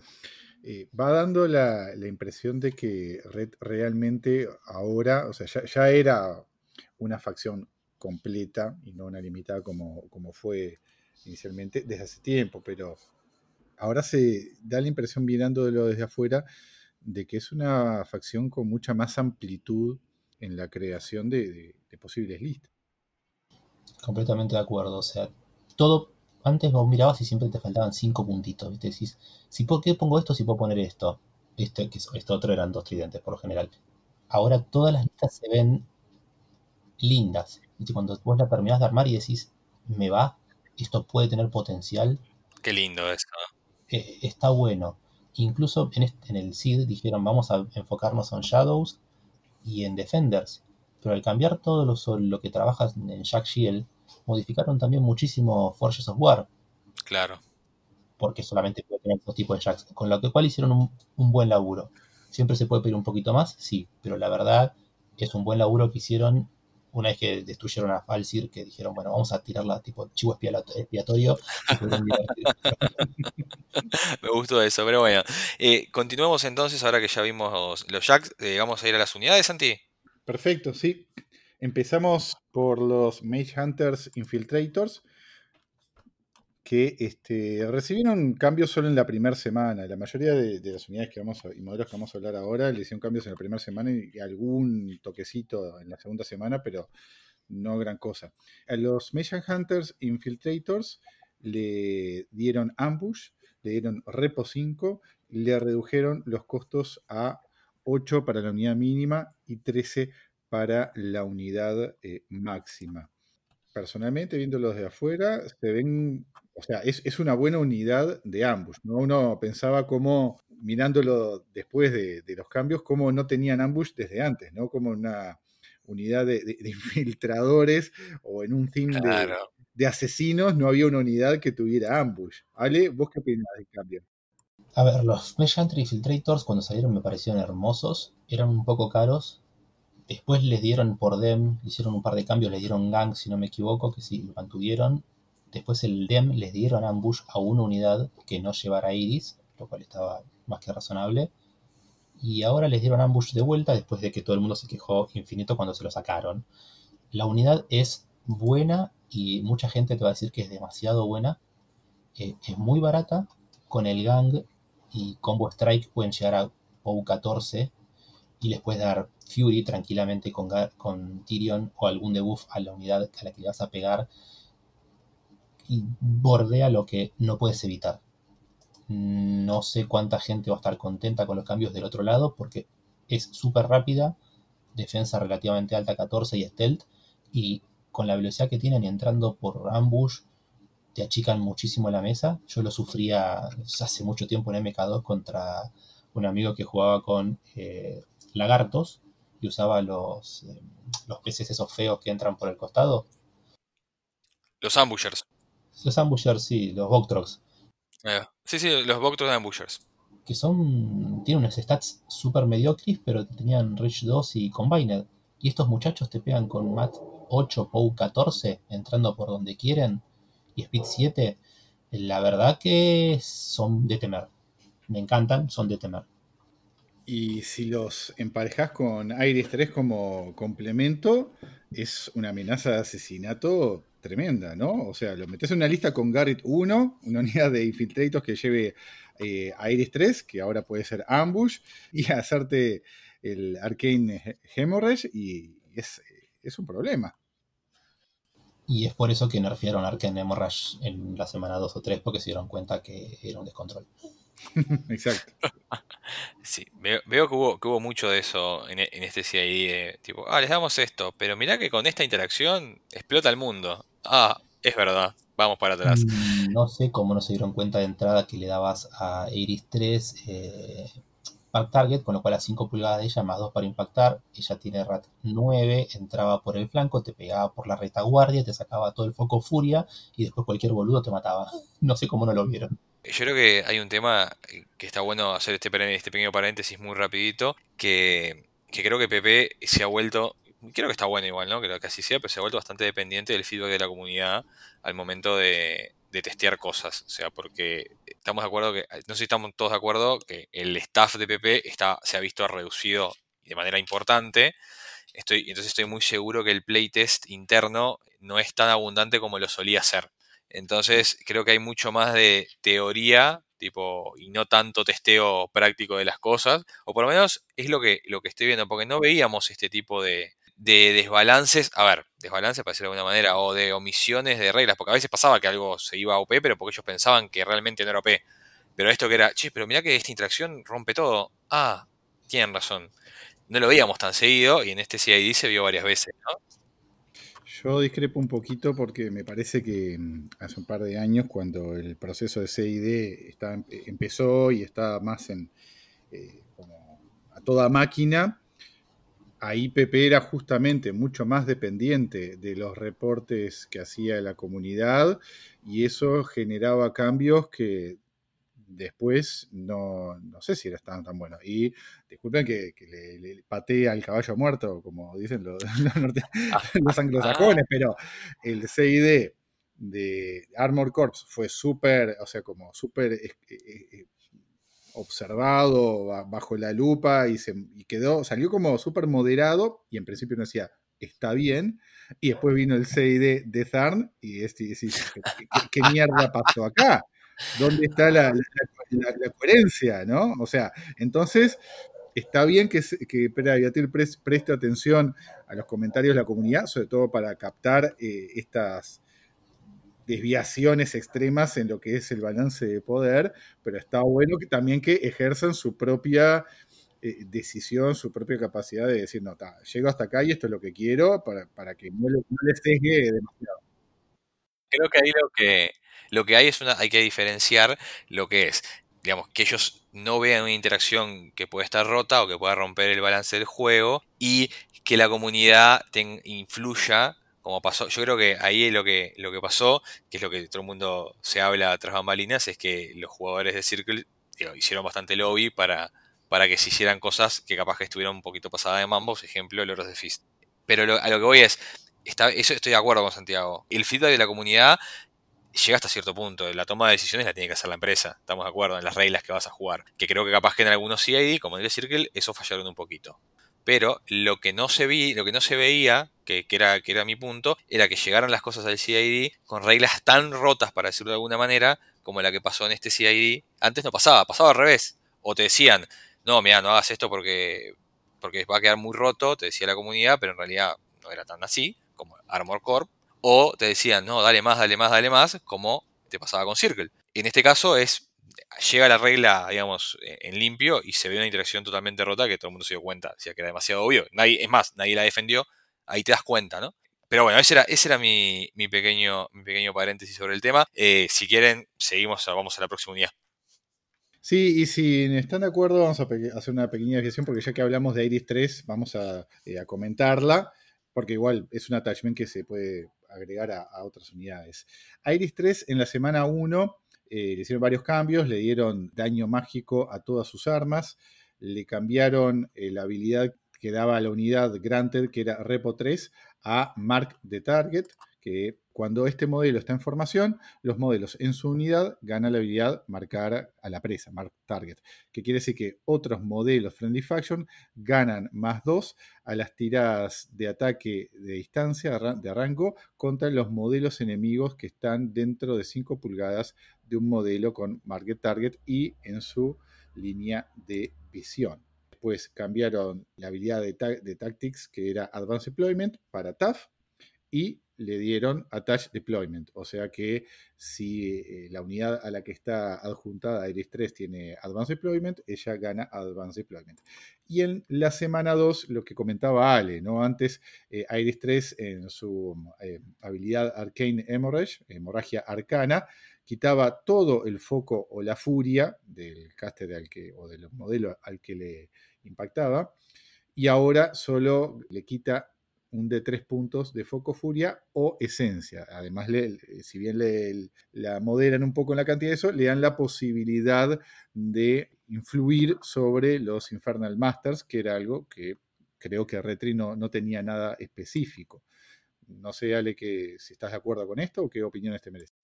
eh, va dando la, impresión de que Red realmente ahora, o sea, ya, era una facción completa y no una limitada como, como fue inicialmente desde hace tiempo, pero ahora se da la impresión mirándolo desde afuera de que es una facción con mucha más amplitud en la creación de, de posibles listas. Completamente de acuerdo, o sea, todo antes vos mirabas y siempre te faltaban cinco puntitos, ¿viste? Decís, si, ¿por qué pongo esto si puedo poner esto? Este, que esto otro eran dos tridentes por lo general. Ahora todas las listas se ven lindas. ¿viste? Cuando vos la terminás de armar y decís, me va, esto puede tener potencial. Qué lindo eso. Eh, está bueno. Incluso en, este- en el SID dijeron vamos a enfocarnos en Shadows y en Defenders. Pero al cambiar todo lo, que trabajas en Jack Shield, modificaron también muchísimo Forges of War, Claro. porque solamente puede tener dos tipos de Jacks. Con lo que cual hicieron un, un buen laburo. ¿Siempre se puede pedir un poquito más? Sí, pero la verdad es un buen laburo que hicieron una vez que destruyeron a Falsir, que dijeron, bueno, vamos a tirarla tipo chivo expiatorio. Me gustó eso, pero bueno. Eh, continuemos entonces, ahora que ya vimos los jacks, eh, vamos a ir a las unidades, Santi. Perfecto, sí. Empezamos por los Mage Hunters Infiltrators, que este, recibieron cambios solo en la primera semana. La mayoría de, las unidades que vamos a, y modelos que vamos a hablar ahora le hicieron cambios en la primera semana y algún toquecito en la segunda semana, pero no gran cosa. A los Mage Hunters Infiltrators le dieron ambush, le dieron repo 5, le redujeron los costos a 8 para la unidad mínima y 13 para la unidad eh, máxima. Personalmente, viéndolos de afuera, se ven, o sea, es, es una buena unidad de ambush. ¿no? Uno pensaba como, mirándolo después de, de los cambios, cómo no tenían ambush desde antes, ¿no? Como una unidad de, de- de infiltradores o en un team de, Claro. de asesinos no había una unidad que tuviera ambush. Ale, ¿vos qué opinás del cambio? A ver, los Mesh Hunter Infiltrators cuando salieron me parecieron hermosos, eran un poco caros. Después les dieron por DEM, hicieron un par de cambios, les dieron Gang, si no me equivoco, que sí, lo mantuvieron. Después el DEM les dieron Ambush a una unidad que no llevara Iris, lo cual estaba más que razonable. Y ahora les dieron Ambush de vuelta después de que todo el mundo se quejó infinito cuando se lo sacaron. La unidad es buena y mucha gente te va a decir que es demasiado buena. Eh, es muy barata, con el Gang y Combo Strike pueden llegar a POW 14 y les puedes dar Fury tranquilamente con, con Tyrion o algún debuff a la unidad a la que vas a pegar y bordea lo que no puedes evitar. No sé cuánta gente va a estar contenta con los cambios del otro lado porque es súper rápida, defensa relativamente alta 14 y stealth y con la velocidad que tienen y entrando por ambush te achican muchísimo la mesa. Yo lo sufría hace mucho tiempo en MK2 contra un amigo que jugaba con eh, lagartos y usaba los, eh, los peces esos feos que entran por el costado. Los ambushers. Los ambushers, sí, los Ahí va. Sí, sí, los Boctos de ambushers. que son. tienen unos stats super mediocres, pero tenían Rich 2 y Combined. Y estos muchachos te pegan con Mat 8, POW 14, entrando por donde quieren, y Speed 7. La verdad que son de temer. Me encantan, son de temer. Y si los emparejas con Iris 3 como complemento, es una amenaza de asesinato tremenda, ¿no? O sea, lo metes en una lista con Garrett 1, una unidad de infiltratos que lleve eh, a Iris 3, que ahora puede ser Ambush, y hacerte el Arcane Hemorrhage, y es, es un problema. Y es por eso que nerfearon Arcane Hemorrhage en la semana 2 o 3, porque se dieron cuenta que era un descontrol. Exacto. Sí, veo, veo que, hubo, que hubo mucho de eso en, e- en este CID. de tipo, ah, les damos esto, pero mirá que con esta interacción explota el mundo. Ah, es verdad, vamos para atrás. Mm, No sé cómo no se dieron cuenta de entrada que le dabas a Iris 3 eh, Pack Target, con lo cual a 5 pulgadas de ella más 2 para impactar. Ella tiene RAT 9, entraba por el flanco, te pegaba por la retaguardia, te sacaba todo el foco furia y después cualquier boludo te mataba. No sé cómo no lo vieron. Yo creo que hay un tema eh, que está bueno hacer este, este pequeño paréntesis muy rapidito, que, que creo que PP se ha vuelto, creo que está bueno igual, ¿no? Creo que así sea, pero se ha vuelto bastante dependiente del feedback de la comunidad al momento de, de testear cosas. O sea, porque estamos de acuerdo que, no sé si estamos todos de acuerdo, que el staff de PP está, se ha visto reducido de manera importante. Estoy, entonces estoy muy seguro que el playtest interno no es tan abundante como lo solía ser. Entonces creo que hay mucho más de teoría, tipo, y no tanto testeo práctico de las cosas. O por lo menos es lo que, lo que estoy viendo, porque no veíamos este tipo de, de desbalances, a ver, desbalances para decirlo de alguna manera, o de omisiones de reglas, porque a veces pasaba que algo se iba a OP, pero porque ellos pensaban que realmente no era OP. Pero esto que era, che, pero mirá que esta interacción rompe todo. Ah, tienen razón. No lo veíamos tan seguido y en este CID se vio varias veces, ¿no? Yo discrepo un poquito porque me parece que mm, hace un par de años, cuando el proceso de CID empezó y estaba más en eh, como a toda máquina, ahí Pepe era justamente mucho más dependiente de los reportes que hacía la comunidad y eso generaba cambios que después no, no sé si era tan, tan bueno. Y disculpen que, le, le patee al caballo muerto, como dicen los, los, anglosajones, pero el CID de Armor Corps fue súper, o sea, como súper eh, eh, eh, observado bajo la lupa y, se, quedó, salió como súper moderado y en principio no decía, está bien, y después vino el CID de Zarn y este, ¿qué, mierda pasó acá? ¿Dónde está la, coherencia? ¿no? O sea, entonces está bien que, que preste atención a los comentarios de la comunidad, sobre todo para captar eh, estas desviaciones extremas en lo que es el balance de poder, pero está bueno que también que ejerzan su propia eh, decisión, su propia capacidad de decir, no, llego hasta acá y esto es lo que quiero para, que no, no les demasiado. Creo que ahí lo que, lo que hay es una, hay que diferenciar lo que es, digamos, que ellos no vean una interacción que puede estar rota o que pueda romper el balance del juego y que la comunidad influya como pasó, yo creo que ahí lo que, lo que pasó, que es lo que todo el mundo se habla tras bambalinas, es que los jugadores de Circle hicieron bastante lobby para, para que se hicieran cosas que capaz que estuvieran un poquito pasadas de mambos, ejemplo, Loros de Fist. Pero a lo que voy es, está, eso estoy de acuerdo con Santiago. El feedback de la comunidad llega hasta cierto punto. La toma de decisiones la tiene que hacer la empresa. Estamos de acuerdo en las reglas que vas a jugar. Que creo que capaz que en algunos CID, como el Circle, eso fallaron un poquito. Pero lo que no se vi, lo que no se veía, que, era, que era mi punto, era que llegaran las cosas al CID con reglas tan rotas, para decirlo de alguna manera, como la que pasó en este CID. Antes no pasaba, pasaba al revés. O te decían, no, mira, no hagas esto porque, porque va a quedar muy roto, te decía la comunidad, pero en realidad no era tan así, como Armor Corp. O te decían, no, dale más, dale más, dale más, como te pasaba con Circle. En este caso es llega la regla, digamos, e, en limpio y se ve una interacción totalmente rota que todo el mundo se dio cuenta, o sea, que era demasiado obvio. Nadie, es más, nadie la defendió, ahí te das cuenta, ¿no? Pero bueno, ese era, ese era mi, pequeño, mi pequeño paréntesis sobre el tema. Eh, si quieren, seguimos, vamos a la próxima unidad. Sí, y si están de acuerdo, vamos a hacer una pequeña desviación, porque ya que hablamos de Iris 3, vamos eh, a comentarla, porque igual es un attachment que se puede agregar a, otras unidades. Iris 3 en la semana 1 eh, le hicieron varios cambios, le dieron daño mágico a todas sus armas, le cambiaron eh, la habilidad que daba a la unidad Granted, que era Repo 3, a Mark the Target, que cuando este modelo está en formación, los modelos en su unidad ganan la habilidad marcar a la presa, mark target, que quiere decir que otros modelos Friendly Faction ganan más 2 a las tiradas de ataque de distancia, de rango, contra los modelos enemigos que están dentro de 5 pulgadas de un modelo con market target y en su línea de visión. Después cambiaron la habilidad de, de Tactics, que era Advanced Deployment, para TAF, y le dieron Attach Deployment, o sea que si eh, la unidad a la que está adjuntada Iris 3 tiene Advanced Deployment, ella gana Advanced Deployment. Y en la semana 2, lo que comentaba Ale, ¿no? Antes eh, Iris 3 en su eh, habilidad Arcane Hemorrhage, hemorragia arcana, quitaba todo el foco o la furia del caster al que, o del modelo al que le impactaba, y ahora solo le quita un de tres puntos de foco furia o esencia. Además, le, si bien le, la moderan un poco en la cantidad de eso, le dan la posibilidad de influir sobre los Infernal Masters, que era algo que creo que Retri no, no tenía nada específico. No sé, Ale, que, si estás de acuerdo con esto o qué opiniones te merece.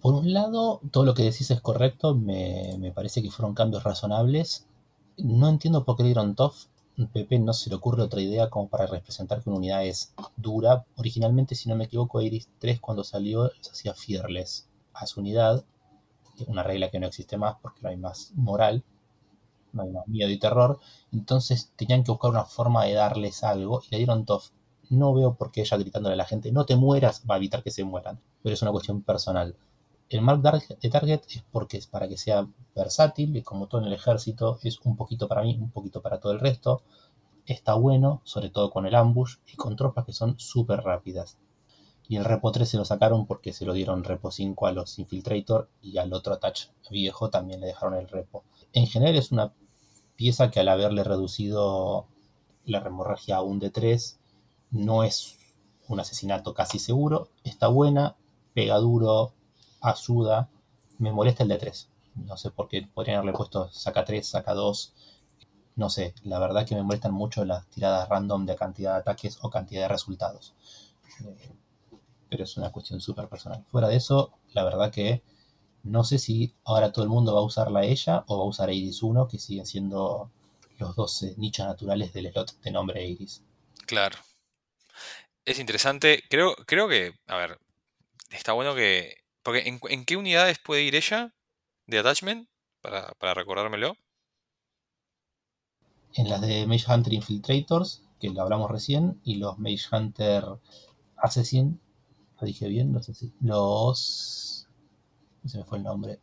Por un lado, todo lo que decís es correcto, me, me parece que fueron cambios razonables. No entiendo por qué le dieron TOF Pepe no se le ocurre otra idea como para representar que una unidad es dura. Originalmente, si no me equivoco, Iris 3 cuando salió se hacía Fearless a su unidad, una regla que no existe más porque no hay más moral, no hay más miedo y terror. Entonces tenían que buscar una forma de darles algo y le dieron Tough. No veo por qué ella gritándole a la gente, no te mueras, va a evitar que se mueran, pero es una cuestión personal. El mark de target es porque es para que sea versátil y como todo en el ejército es un poquito para mí, un poquito para todo el resto. está bueno, sobre todo con el ambush y con tropas que son súper rápidas. Y el repo 3 se lo sacaron porque se lo dieron repo 5 a los Infiltrator y al otro attach viejo también le dejaron el repo. En general es una pieza que al haberle reducido la hemorragia a un D3 no es un asesinato casi seguro, está buena, pega duro, ayuda, me molesta el D3. No sé por qué podrían haberle puesto saca 3, saca 2. No sé, la verdad que me molestan mucho las tiradas random de cantidad de ataques o cantidad de resultados. Eh, pero es una cuestión súper personal. Fuera de eso, la verdad que no sé si ahora todo el mundo va a usarla ella o va a usar Iris 1, que siguen siendo los 12 nichos naturales del slot de nombre Iris. Claro. Es interesante. Creo, creo que, a ver, está bueno que... Porque ¿en, qué unidades puede ir ella de attachment? Para, para recordármelo. En las de Mage Hunter Infiltrators, que lo hablamos recién, y los Mage Hunter Assassin, lo dije bien, si. Los. No se me fue el nombre.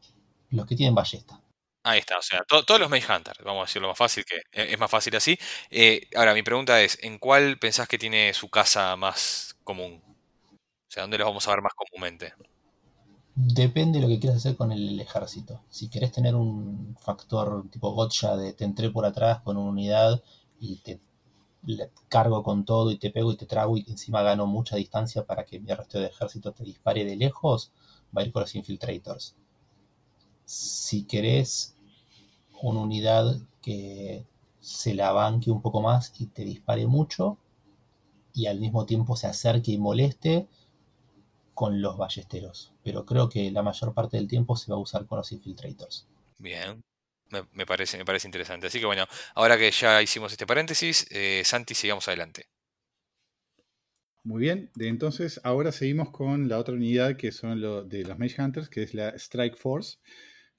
Los que tienen ballesta. Ahí está, o sea, todos los Mage Hunter, vamos a decirlo más fácil, que e, es más fácil así. Eh, ahora, mi pregunta es, ¿en cuál pensás que tiene su casa más común? O sea, ¿dónde los vamos a ver más comúnmente? Depende de lo que quieras hacer con el ejército. Si querés tener un factor tipo gotcha de te entré por atrás con una unidad y te cargo con todo y te pego y te trago y encima gano mucha distancia para que mi resto de ejército te dispare de lejos, va a ir con los infiltrators. Si querés una unidad que se la banque un poco más y te dispare mucho y al mismo tiempo se acerque y moleste con los ballesteros. Pero creo que la mayor parte del tiempo se va a usar con los infiltrators. Bien. Me, parece, me parece interesante. Así que bueno, ahora que ya hicimos este paréntesis, eh, Santi, sigamos adelante. Muy bien, de entonces ahora seguimos con la otra unidad que son lo, de los Mage Hunters, que es la Strike Force,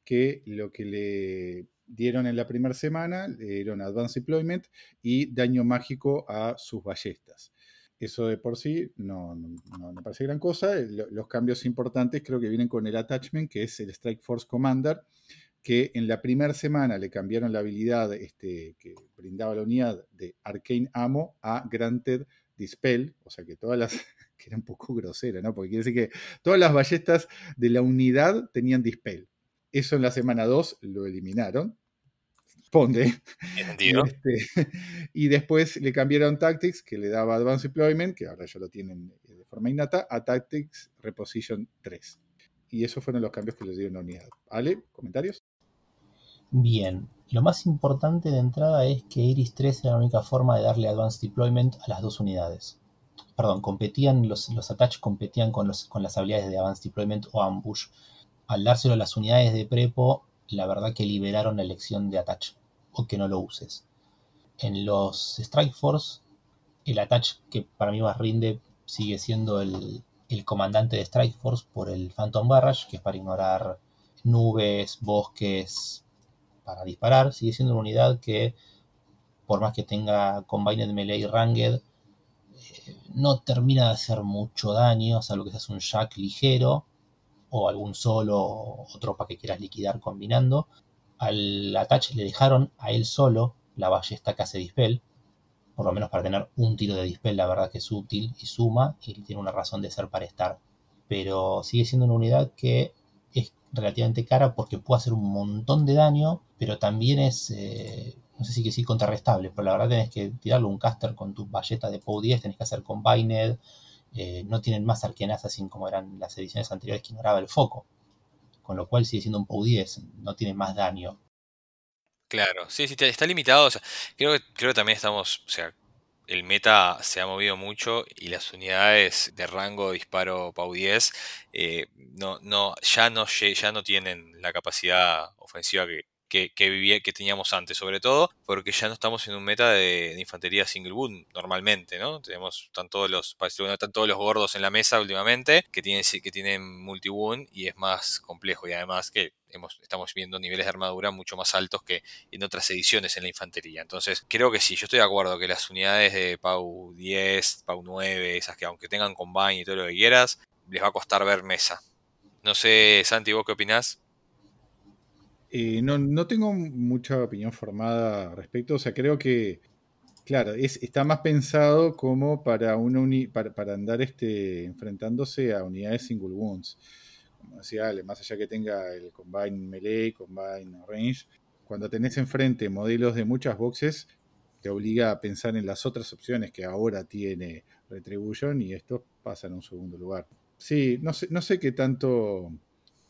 que lo que le dieron en la primera semana, le dieron Advanced Deployment y daño mágico a sus ballestas. Eso de por sí no, me parece gran cosa. Los cambios importantes creo que vienen con el attachment, que es el Strike Force Commander, que en la primera semana le cambiaron la habilidad este, que brindaba la unidad de Arcane Amo a Granted Dispel, o sea que todas las, que era un poco grosera, ¿no? Porque quiere decir que todas las ballestas de la unidad tenían Dispel. Eso en la semana 2 lo eliminaron. Este, y después le cambiaron Tactics, que le daba Advanced Deployment, que ahora ya lo tienen de forma innata, a Tactics Reposition 3 y esos fueron los cambios que le dieron a la unidad. ¿Ale? ¿Comentarios? Bien, lo más importante de entrada es que Iris 3 era la única forma de darle Advanced Deployment a las dos unidades. Perdón, competían, los, los attach competían con, los, con las habilidades de Advanced Deployment o Ambush. Al dárselo a las unidades de Prepo, la verdad que liberaron la elección de attach, o que no lo uses. En los Strike Force, el attach que para mí más rinde sigue siendo el, el comandante de Strike Force por el Phantom Barrage, que es para ignorar nubes, bosques, para disparar. Sigue siendo una unidad que, por más que tenga Combined Melee y Ranged, eh, no termina de hacer mucho daño, salvo que seas un Jack ligero o algún solo o tropa que quieras liquidar combinando. Al Attach le dejaron a él solo la ballesta que hace Dispel, por lo menos para tener un tiro de Dispel, la verdad que es útil y suma y tiene una razón de ser para estar. Pero sigue siendo una unidad que es relativamente cara porque puede hacer un montón de daño, pero también es, eh, no sé si que sí contrarrestable, pero la verdad tenés que tirarle un caster con tu balleta de POW 10, tenés que hacer combined, eh, no tienen más arquenas así como eran las ediciones anteriores que ignoraba el foco, con lo cual sigue siendo un POW 10, no tiene más daño. Claro, sí, sí, está limitado, creo, que, creo que también estamos, o sea, el meta se ha movido mucho y las unidades de rango disparo PAU 10 eh, no, no, ya, no, ya no tienen la capacidad ofensiva que, que, vivía, que teníamos antes, sobre todo porque ya no estamos en un meta de, infantería single boot normalmente, ¿no? Tenemos, están todos los, están todos los gordos en la mesa últimamente que tienen, que tienen multi y es más complejo y además que hemos, estamos viendo niveles de armadura mucho más altos que en otras ediciones en la infantería. Entonces, creo que sí, yo estoy de acuerdo que las unidades de PAU 10, PAU 9, esas que aunque tengan combine y todo lo que quieras, les va a costar ver mesa. No sé, Santi, ¿vos qué opinás? Eh, no, no, tengo mucha opinión formada al respecto. O sea, creo que Claro, es, está más pensado como para, para, para, andar este, enfrentándose a unidades single wounds. Como decía Ale, más allá que tenga el combine melee, combine range, cuando tenés enfrente modelos de muchas boxes, te obliga a pensar en las otras opciones que ahora tiene Retribution y esto pasa en un segundo lugar. Sí, no sé, no sé qué tanto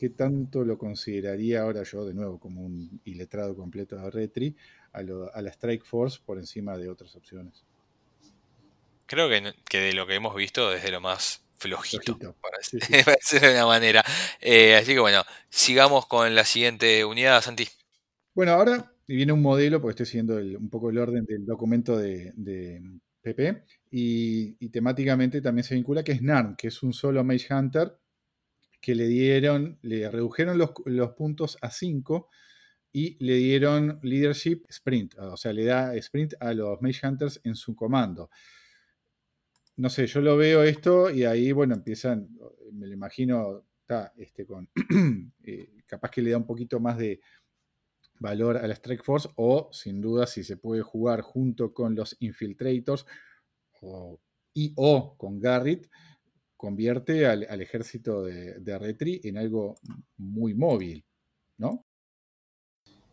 qué tanto lo consideraría ahora yo de nuevo como un iletrado completo de Retri a, la Strike Force por encima de otras opciones. Creo que, de lo que hemos visto desde lo más flojito, para, decirlo de una manera. Eh, así que bueno, sigamos con la siguiente unidad, Santi. Bueno, ahora viene un modelo, porque estoy siguiendo un poco el orden del documento de, PP, y, temáticamente también se vincula que es NARM, que es un solo Mage Hunter que le dieron, le redujeron los, puntos a 5 y le dieron leadership sprint, o sea, le da sprint a los Mage Hunters en su comando. No sé, yo lo veo esto y ahí, bueno, empiezan, me lo imagino, está este, con, eh, capaz que le da un poquito más de valor a la Strike Force o, sin duda, si se puede jugar junto con los Infiltrators y o con Garrett, convierte al, ejército de, Retri en algo muy móvil, ¿no?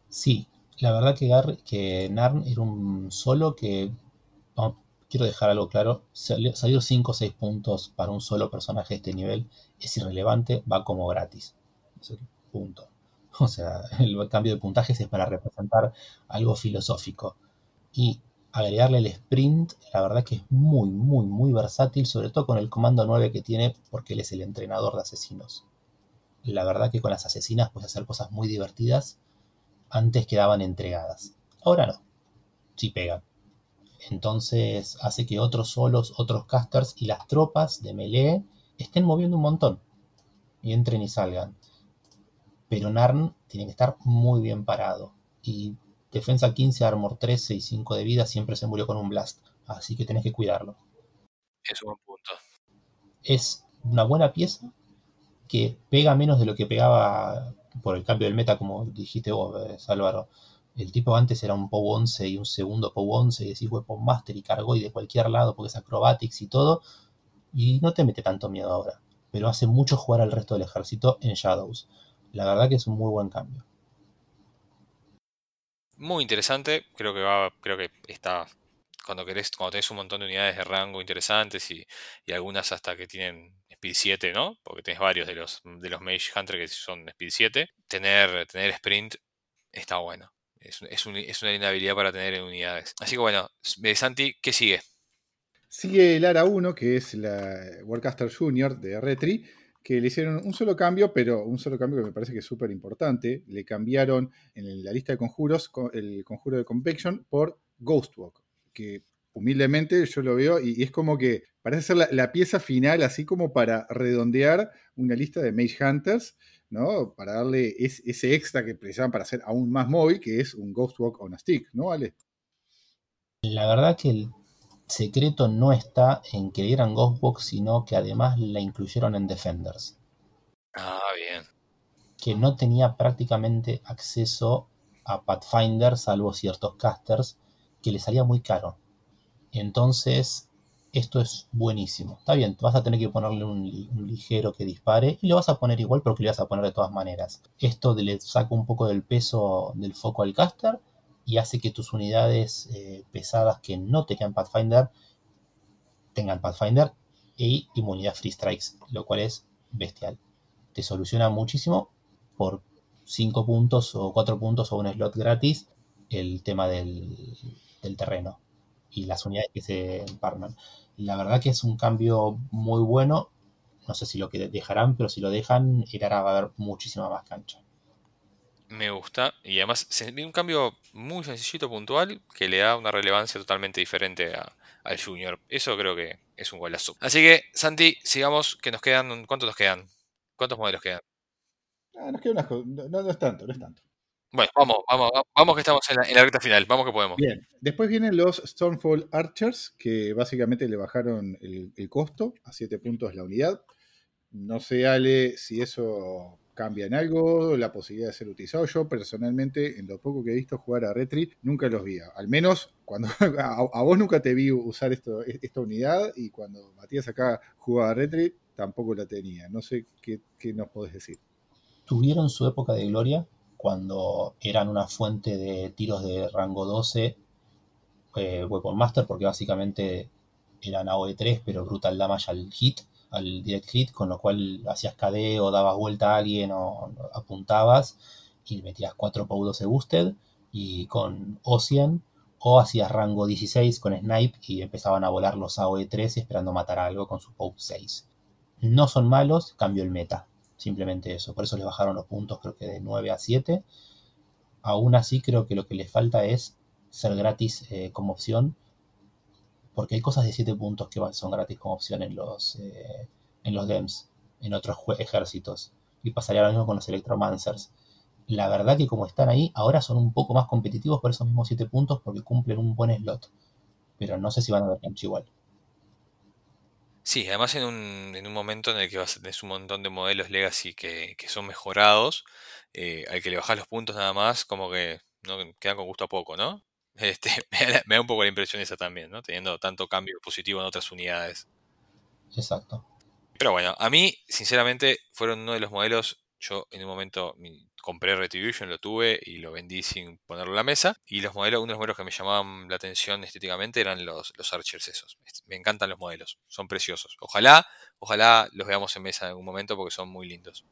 Sí, la verdad que, que Narn era un solo que, quiero dejar algo claro, salió 5 o 6 puntos para un solo personaje de este nivel, es irrelevante, va como gratis. punto. O sea, el cambio de puntajes es para representar algo filosófico. Y agregarle el sprint, la verdad que es muy, muy, muy versátil, sobre todo con el comando 9 que tiene, porque él es el entrenador de asesinos. La verdad que con las asesinas puedes hacer cosas muy divertidas. Antes quedaban entregadas. Ahora no. Sí pegan. Entonces hace que otros solos, otros casters y las tropas de melee estén moviendo un montón. Y entren y salgan. Pero Narn tiene que estar muy bien parado. Y Defensa 15, Armor 13 y 5 de vida, siempre se murió con un Blast. Así que tenés que cuidarlo. Es un buen punto. Es una buena pieza que pega menos de lo que pegaba por el cambio del meta, como dijiste vos, eh, Álvaro. El tipo antes era un POW 11 y un segundo POW 11 y decís Weapon Master y cargó y de cualquier lado porque es acrobatics y todo. Y no te mete tanto miedo ahora. Pero hace mucho jugar al resto del ejército en Shadows. La verdad que es un muy buen cambio muy interesante. Creo que va, creo que está. Cuando querés, cuando tenés un montón de unidades de rango interesantes y, algunas hasta que tienen Speed 7, ¿no? Porque tenés varios de los, de los Mage Hunter que son Speed 7. Tener, tener sprint está bueno. Es, es, es una linda habilidad para tener en unidades. Así que bueno, Santi, ¿qué sigue? Sigue el ARA 1, que es la Warcaster Junior de Retri, que le hicieron un solo cambio, pero un solo cambio que me parece que es súper importante. Le cambiaron en la lista de conjuros el conjuro de Convection por Ghostwalk, que humildemente yo lo veo y, es como que parece ser la, pieza final, así como para redondear una lista de Mage Hunters, ¿no? Para darle ese extra que precisaban para hacer aún más móvil, que es un Ghostwalk on a stick, ¿no, Ale? La verdad que el secreto no está en que dieran Ghostbox, sino que además la incluyeron en Defenders. Ah, bien. Que no tenía prácticamente acceso a Pathfinder, salvo ciertos casters, que le salía muy caro. Entonces, esto es buenísimo. Está bien, vas a tener que ponerle un, ligero que dispare y lo vas a poner igual, pero que le vas a poner de todas maneras. Esto le saca un poco del peso del foco al caster y hace que tus unidades eh, pesadas que no tengan Pathfinder tengan Pathfinder e inmunidad Free Strikes, lo cual es bestial. Te soluciona muchísimo por 5 puntos o 4 puntos o un slot gratis el tema del, terreno y las unidades que se emparman. La verdad que es un cambio muy bueno. No sé si lo que dejarán, pero si lo dejan, irá va a haber muchísima más cancha. Me gusta. Y además un cambio muy sencillito, puntual, que le da una relevancia totalmente diferente al Junior. Eso creo que es un golazo. Así que, Santi, sigamos, que nos quedan. ¿Cuántos nos quedan? ¿Cuántos modelos quedan? Ah, nos quedan no, no, es tanto, no es tanto. Bueno, vamos, vamos, vamos que estamos en la, en recta final, vamos que podemos. Bien, después vienen los Stormfall Archers, que básicamente le bajaron el, el costo a 7 puntos la unidad. No sé, Ale, si eso cambian algo, la posibilidad de ser utilizado. Yo personalmente, en lo poco que he visto jugar a Retri, nunca los vi. Al menos cuando a, vos nunca te vi usar esto, esta unidad y cuando Matías acá jugaba a Retri, tampoco la tenía. No sé qué, qué nos podés decir. Tuvieron su época de gloria cuando eran una fuente de tiros de rango 12 eh, Weapon Master, porque básicamente eran AOE 3, pero brutal damage al hit, al direct hit, con lo cual hacías KD o dabas vuelta a alguien o, apuntabas y metías 4 POW 12 boosted y con Ocean o hacías rango 16 con Snipe y empezaban a volar los AOE 3 esperando matar a algo con su POW 6. No son malos, cambió el meta. Simplemente eso. Por eso les bajaron los puntos, creo que de 9 a 7. Aún así, creo que lo que les falta es ser gratis eh, como opción porque hay cosas de 7 puntos que son gratis como opción en los, eh, en los DEMS, en otros ejércitos. Y pasaría lo mismo con los Electromancers. La verdad que como están ahí, ahora son un poco más competitivos por esos mismos 7 puntos porque cumplen un buen slot. Pero no sé si van a ver mucho igual. Sí, además en un, en un momento en el que vas, tenés un montón de modelos legacy que, que son mejorados, eh, al que le bajas los puntos nada más, como que no quedan con gusto a poco, ¿no? Este, me, da, un poco la impresión esa también, ¿no? Teniendo tanto cambio positivo en otras unidades. Exacto. Pero bueno, a mí, sinceramente, fueron uno de los modelos. Yo en un momento compré Retribution, lo tuve y lo vendí sin ponerlo en la mesa. Y los modelos, uno de los modelos que me llamaban la atención estéticamente eran los, los Archers esos. Me encantan los modelos, son preciosos. Ojalá, ojalá los veamos en mesa en algún momento porque son muy lindos.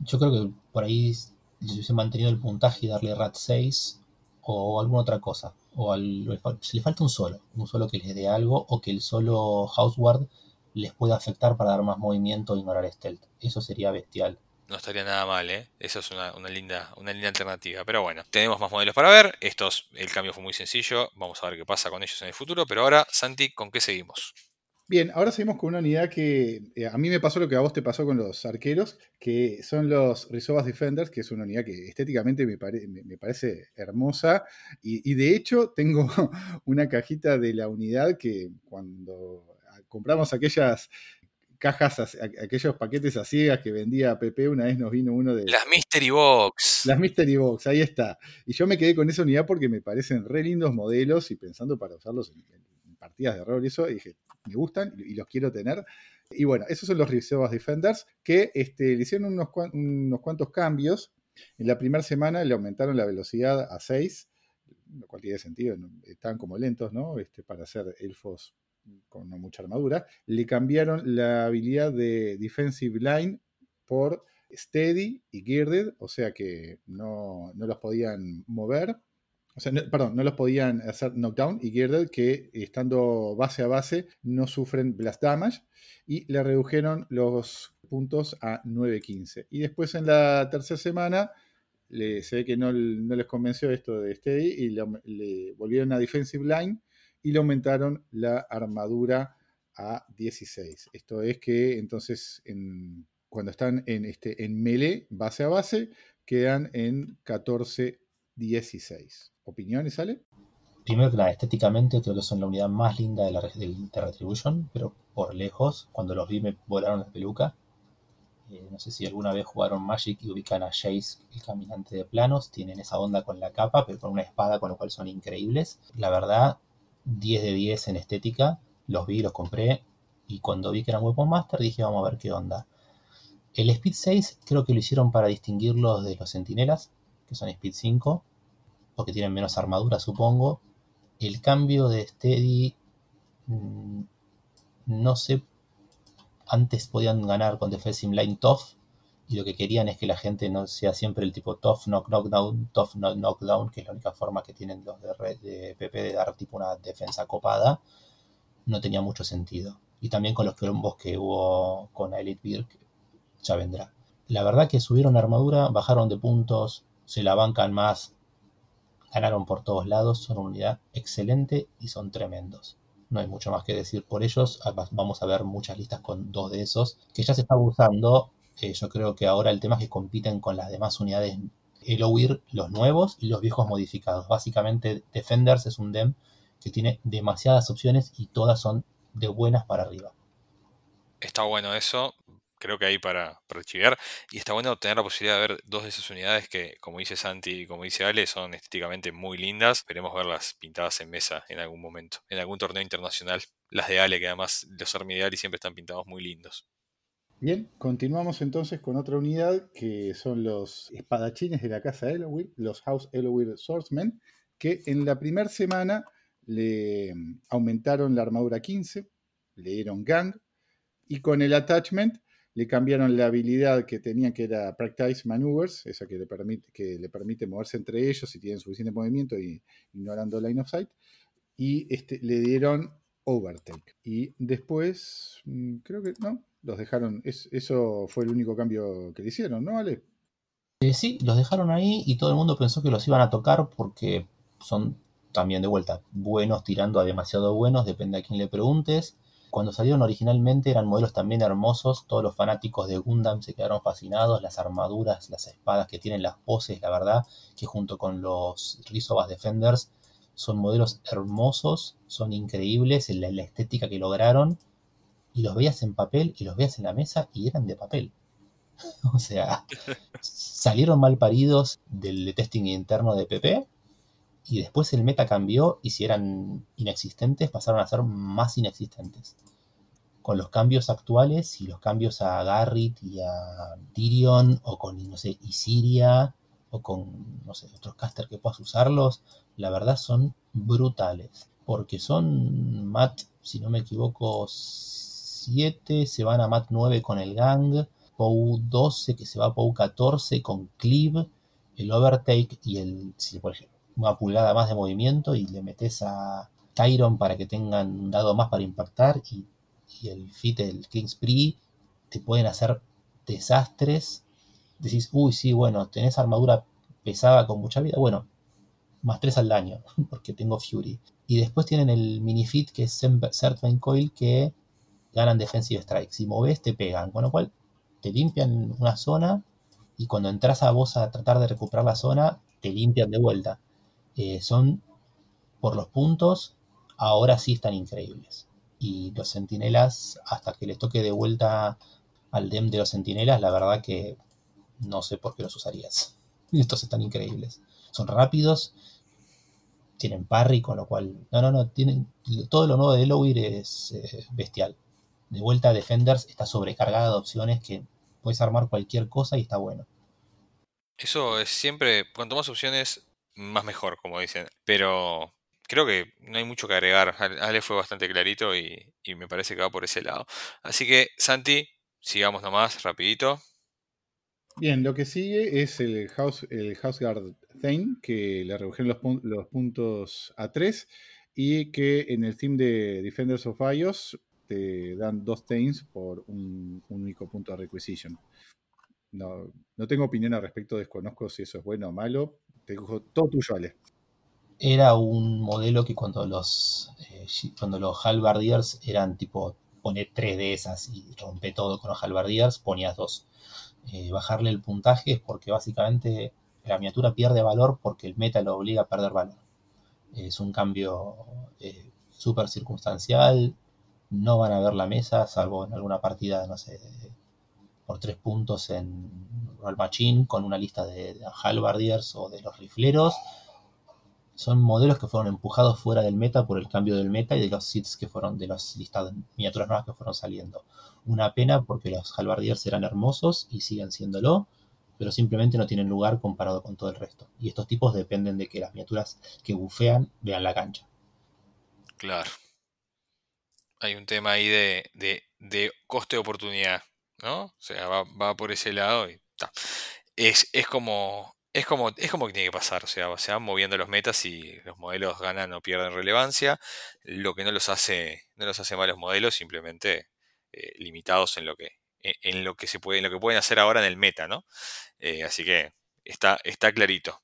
Yo creo que por ahí si hubiese mantenido el puntaje y darle RAT 6 o alguna otra cosa. O al, le falta un solo, un solo que les dé algo o que el solo Houseward les pueda afectar para dar más movimiento e ignorar stealth. Eso sería bestial. No estaría nada mal, ¿eh? Eso es una, linda, una linda alternativa. Pero bueno, tenemos más modelos para ver. Estos, el cambio fue muy sencillo. Vamos a ver qué pasa con ellos en el futuro. Pero ahora, Santi, ¿con qué seguimos? Bien, ahora seguimos con una unidad que eh, a mí me pasó lo que a vos te pasó con los arqueros, que son los Rizobas Defenders, que es una unidad que estéticamente me, parece hermosa. Y, de hecho tengo una cajita de la unidad que cuando compramos aquellas cajas, aquellos paquetes a ciegas que vendía PP, una vez nos vino uno de... Las Mystery Box. Las Mystery Box, ahí está. Y yo me quedé con esa unidad porque me parecen re lindos modelos y pensando para usarlos en, partidas de rol y eso, y dije, me gustan y los quiero tener. Y bueno, esos son los Reservas Defenders que este, le hicieron unos, unos cuantos cambios. En la primera semana le aumentaron la velocidad a 6, lo cual tiene sentido, estaban como lentos, ¿no? Este, para hacer elfos con no mucha armadura. Le cambiaron la habilidad de Defensive Line por Steady y Girded, o sea que no, no los podían mover. O sea, perdón, no los podían hacer knockdown y Girded, que estando base a base no sufren blast damage. Y le redujeron los puntos a 9.15. Y después en la tercera semana le, se ve que no, les convenció esto de Steady y le, volvieron a Defensive Line y le aumentaron la armadura a 16. Esto es que entonces cuando están en, este, en melee, base a base, quedan en 14-16. ¿Opiniones, Ale? Primero que nada, estéticamente creo que son la unidad más linda de la de Retribution, pero por lejos, cuando los vi me volaron la peluca. Eh, no sé si alguna vez jugaron Magic y ubican a Jace, el caminante de planos. Tienen esa onda con la capa, pero con una espada, con lo cual son increíbles. La verdad, 10 de 10 en estética. Los vi, los compré. Y cuando vi que eran Weapon Master, dije, vamos a ver qué onda. El Speed 6 creo que lo hicieron para distinguirlos de los Sentinelas, que son Speed 5 porque tienen menos armadura, supongo. El cambio de Steady, mm, no sé, antes podían ganar con Defensive Line Tough, y lo que querían es que la gente no sea siempre el tipo Tough Knock Knockdown, Tough Knock Knockdown, que es la única forma que tienen los de, red, de PP de dar tipo una defensa copada. No tenía mucho sentido. Y también con los quilombos que hubo con Elite Birk, ya vendrá. La verdad que subieron armadura, bajaron de puntos, se la bancan más Ganaron por todos lados, son una unidad excelente y son tremendos. No hay mucho más que decir por ellos. Vamos a ver muchas listas con dos de esos que ya se está usando. Eh, yo creo que ahora el tema es que compiten con las demás unidades el OIR, los nuevos y los viejos modificados. Básicamente, Defenders es un DEM que tiene demasiadas opciones y todas son de buenas para arriba. Está bueno eso creo que hay para, para. Y está bueno tener la posibilidad de ver dos de esas unidades que, como dice Santi y como dice Ale, son estéticamente muy lindas. Esperemos verlas pintadas en mesa en algún momento, en algún torneo internacional. Las de Ale, que además los y siempre están pintados muy lindos. Bien, continuamos entonces con otra unidad que son los espadachines de la casa Elowir, los House Elowir Swordsmen, que en la primera semana le aumentaron la armadura 15, le dieron gang, y con el attachment le cambiaron la habilidad que tenía que era Practice Maneuvers, esa que le permite, que le permite moverse entre ellos si tienen suficiente movimiento y ignorando line of sight, y este, le dieron Overtake. Y después, mm, creo que no, los dejaron, eso fue el único cambio que le hicieron, ¿no, Ale? Eh, sí, los dejaron ahí y todo el mundo pensó que los iban a tocar porque son también de vuelta buenos tirando a demasiado buenos, depende a quién le preguntes. Cuando salieron originalmente eran modelos también hermosos, todos los fanáticos de Gundam se quedaron fascinados, las armaduras, las espadas que tienen, las poses, la verdad, que junto con los Rizobas Defenders son modelos hermosos, son increíbles la, la estética que lograron, y los veías en papel y los veías en la mesa y eran de papel. o sea, salieron mal paridos del testing interno de PP y después el meta cambió y si eran inexistentes pasaron a ser más inexistentes. Con los cambios actuales y los cambios a Garrett y a Tyrion o con, no sé, Isiria o con, no sé, otros caster que puedas usarlos, la verdad son brutales. Porque son MAT, si no me equivoco, 7, se van a MAT 9 con el Gang, POU 12 que se va a POU 14 con Cleave, el Overtake y el, por ejemplo, una pulgada más de movimiento y le metes a Tyron para que tengan un dado más para impactar y, el fit del Kingspree te pueden hacer desastres. Decís, uy, sí, bueno, tenés armadura pesada con mucha vida, bueno, más 3 al daño, porque tengo Fury. Y después tienen el mini fit que es Certain Coil que ganan Defensive Strike. Si moves, te pegan, con lo cual te limpian una zona y cuando entras a vos a tratar de recuperar la zona, te limpian de vuelta. Eh, son por los puntos, ahora sí están increíbles. Y los sentinelas, hasta que les toque de vuelta al DEM de los sentinelas, la verdad que no sé por qué los usarías. Estos están increíbles. Son rápidos, tienen parry, con lo cual. No, no, no. Tienen, todo lo nuevo de Elowir es eh, bestial. De vuelta, Defenders está sobrecargada de opciones que puedes armar cualquier cosa y está bueno. Eso es siempre. Cuanto más opciones, más mejor, como dicen. Pero creo que no hay mucho que agregar. Ale fue bastante clarito y, me parece que va por ese lado. Así que, Santi, sigamos nomás, rapidito. Bien, lo que sigue es el House, el Houseguard Thane, que le redujeron los, puntos a 3 y que en el team de Defenders of iOS te dan dos Thanes por un, único punto de requisition. No, no tengo opinión al respecto, desconozco si eso es bueno o malo. Te todo tuyo, Ale. Era un modelo que cuando los, eh, cuando los halbardiers eran tipo, pone tres de esas y rompe todo con los halbardiers, ponías dos. Eh, bajarle el puntaje es porque básicamente la miniatura pierde valor porque el meta lo obliga a perder valor. Es un cambio eh, súper circunstancial, no van a ver la mesa, salvo en alguna partida, no sé, por tres puntos en Roll Machine con una lista de, halbardiers o de los rifleros. Son modelos que fueron empujados fuera del meta por el cambio del meta y de los sits que fueron, de las listas de miniaturas nuevas que fueron saliendo. Una pena porque los halbardiers eran hermosos y siguen siéndolo, pero simplemente no tienen lugar comparado con todo el resto. Y estos tipos dependen de que las miniaturas que bufean vean la cancha. Claro. Hay un tema ahí de, de, de coste-oportunidad. ¿No? O sea, va, por ese lado y Es, es como. Es como, es como que tiene que pasar, o sea, se van moviendo los metas y los modelos ganan o pierden relevancia. Lo que no los hace, no los hace malos modelos, simplemente eh, limitados en lo que, e, lo que se puede, lo que pueden hacer ahora en el meta, ¿no? Eh, así que está, está clarito.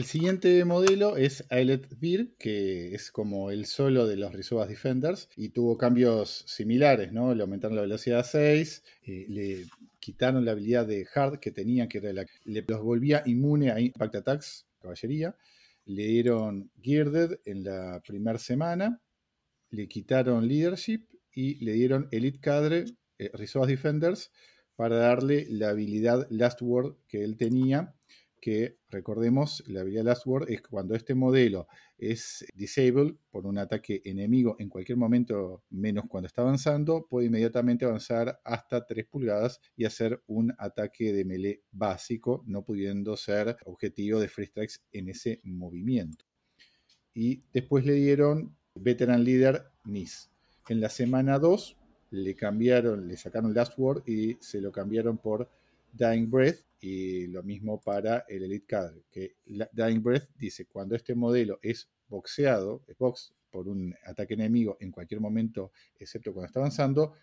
El siguiente modelo es Eyelet Beer, que es como el solo de los Rizobas Defenders y tuvo cambios similares, ¿no? Le aumentaron la velocidad a 6, eh, le quitaron la habilidad de Hard que tenía, que le, los volvía inmune a Impact Attacks, caballería. Le dieron Geared en la primera semana, le quitaron Leadership y le dieron Elite Cadre eh, Resource Defenders para darle la habilidad Last Word que él tenía, que recordemos, la habilidad Last Word es cuando este modelo es disabled por un ataque enemigo en cualquier momento, menos cuando está avanzando, puede inmediatamente avanzar hasta 3 pulgadas y hacer un ataque de melee básico, no pudiendo ser objetivo de free strikes en ese movimiento. Y después le dieron Veteran Leader NIS. En la semana 2 le cambiaron, le sacaron Last Word y se lo cambiaron por Dying Breath y lo mismo para el Elite Cadre, que Dying Breath dice, cuando este modelo es boxeado, es box por un ataque enemigo en cualquier momento, excepto cuando está avanzando,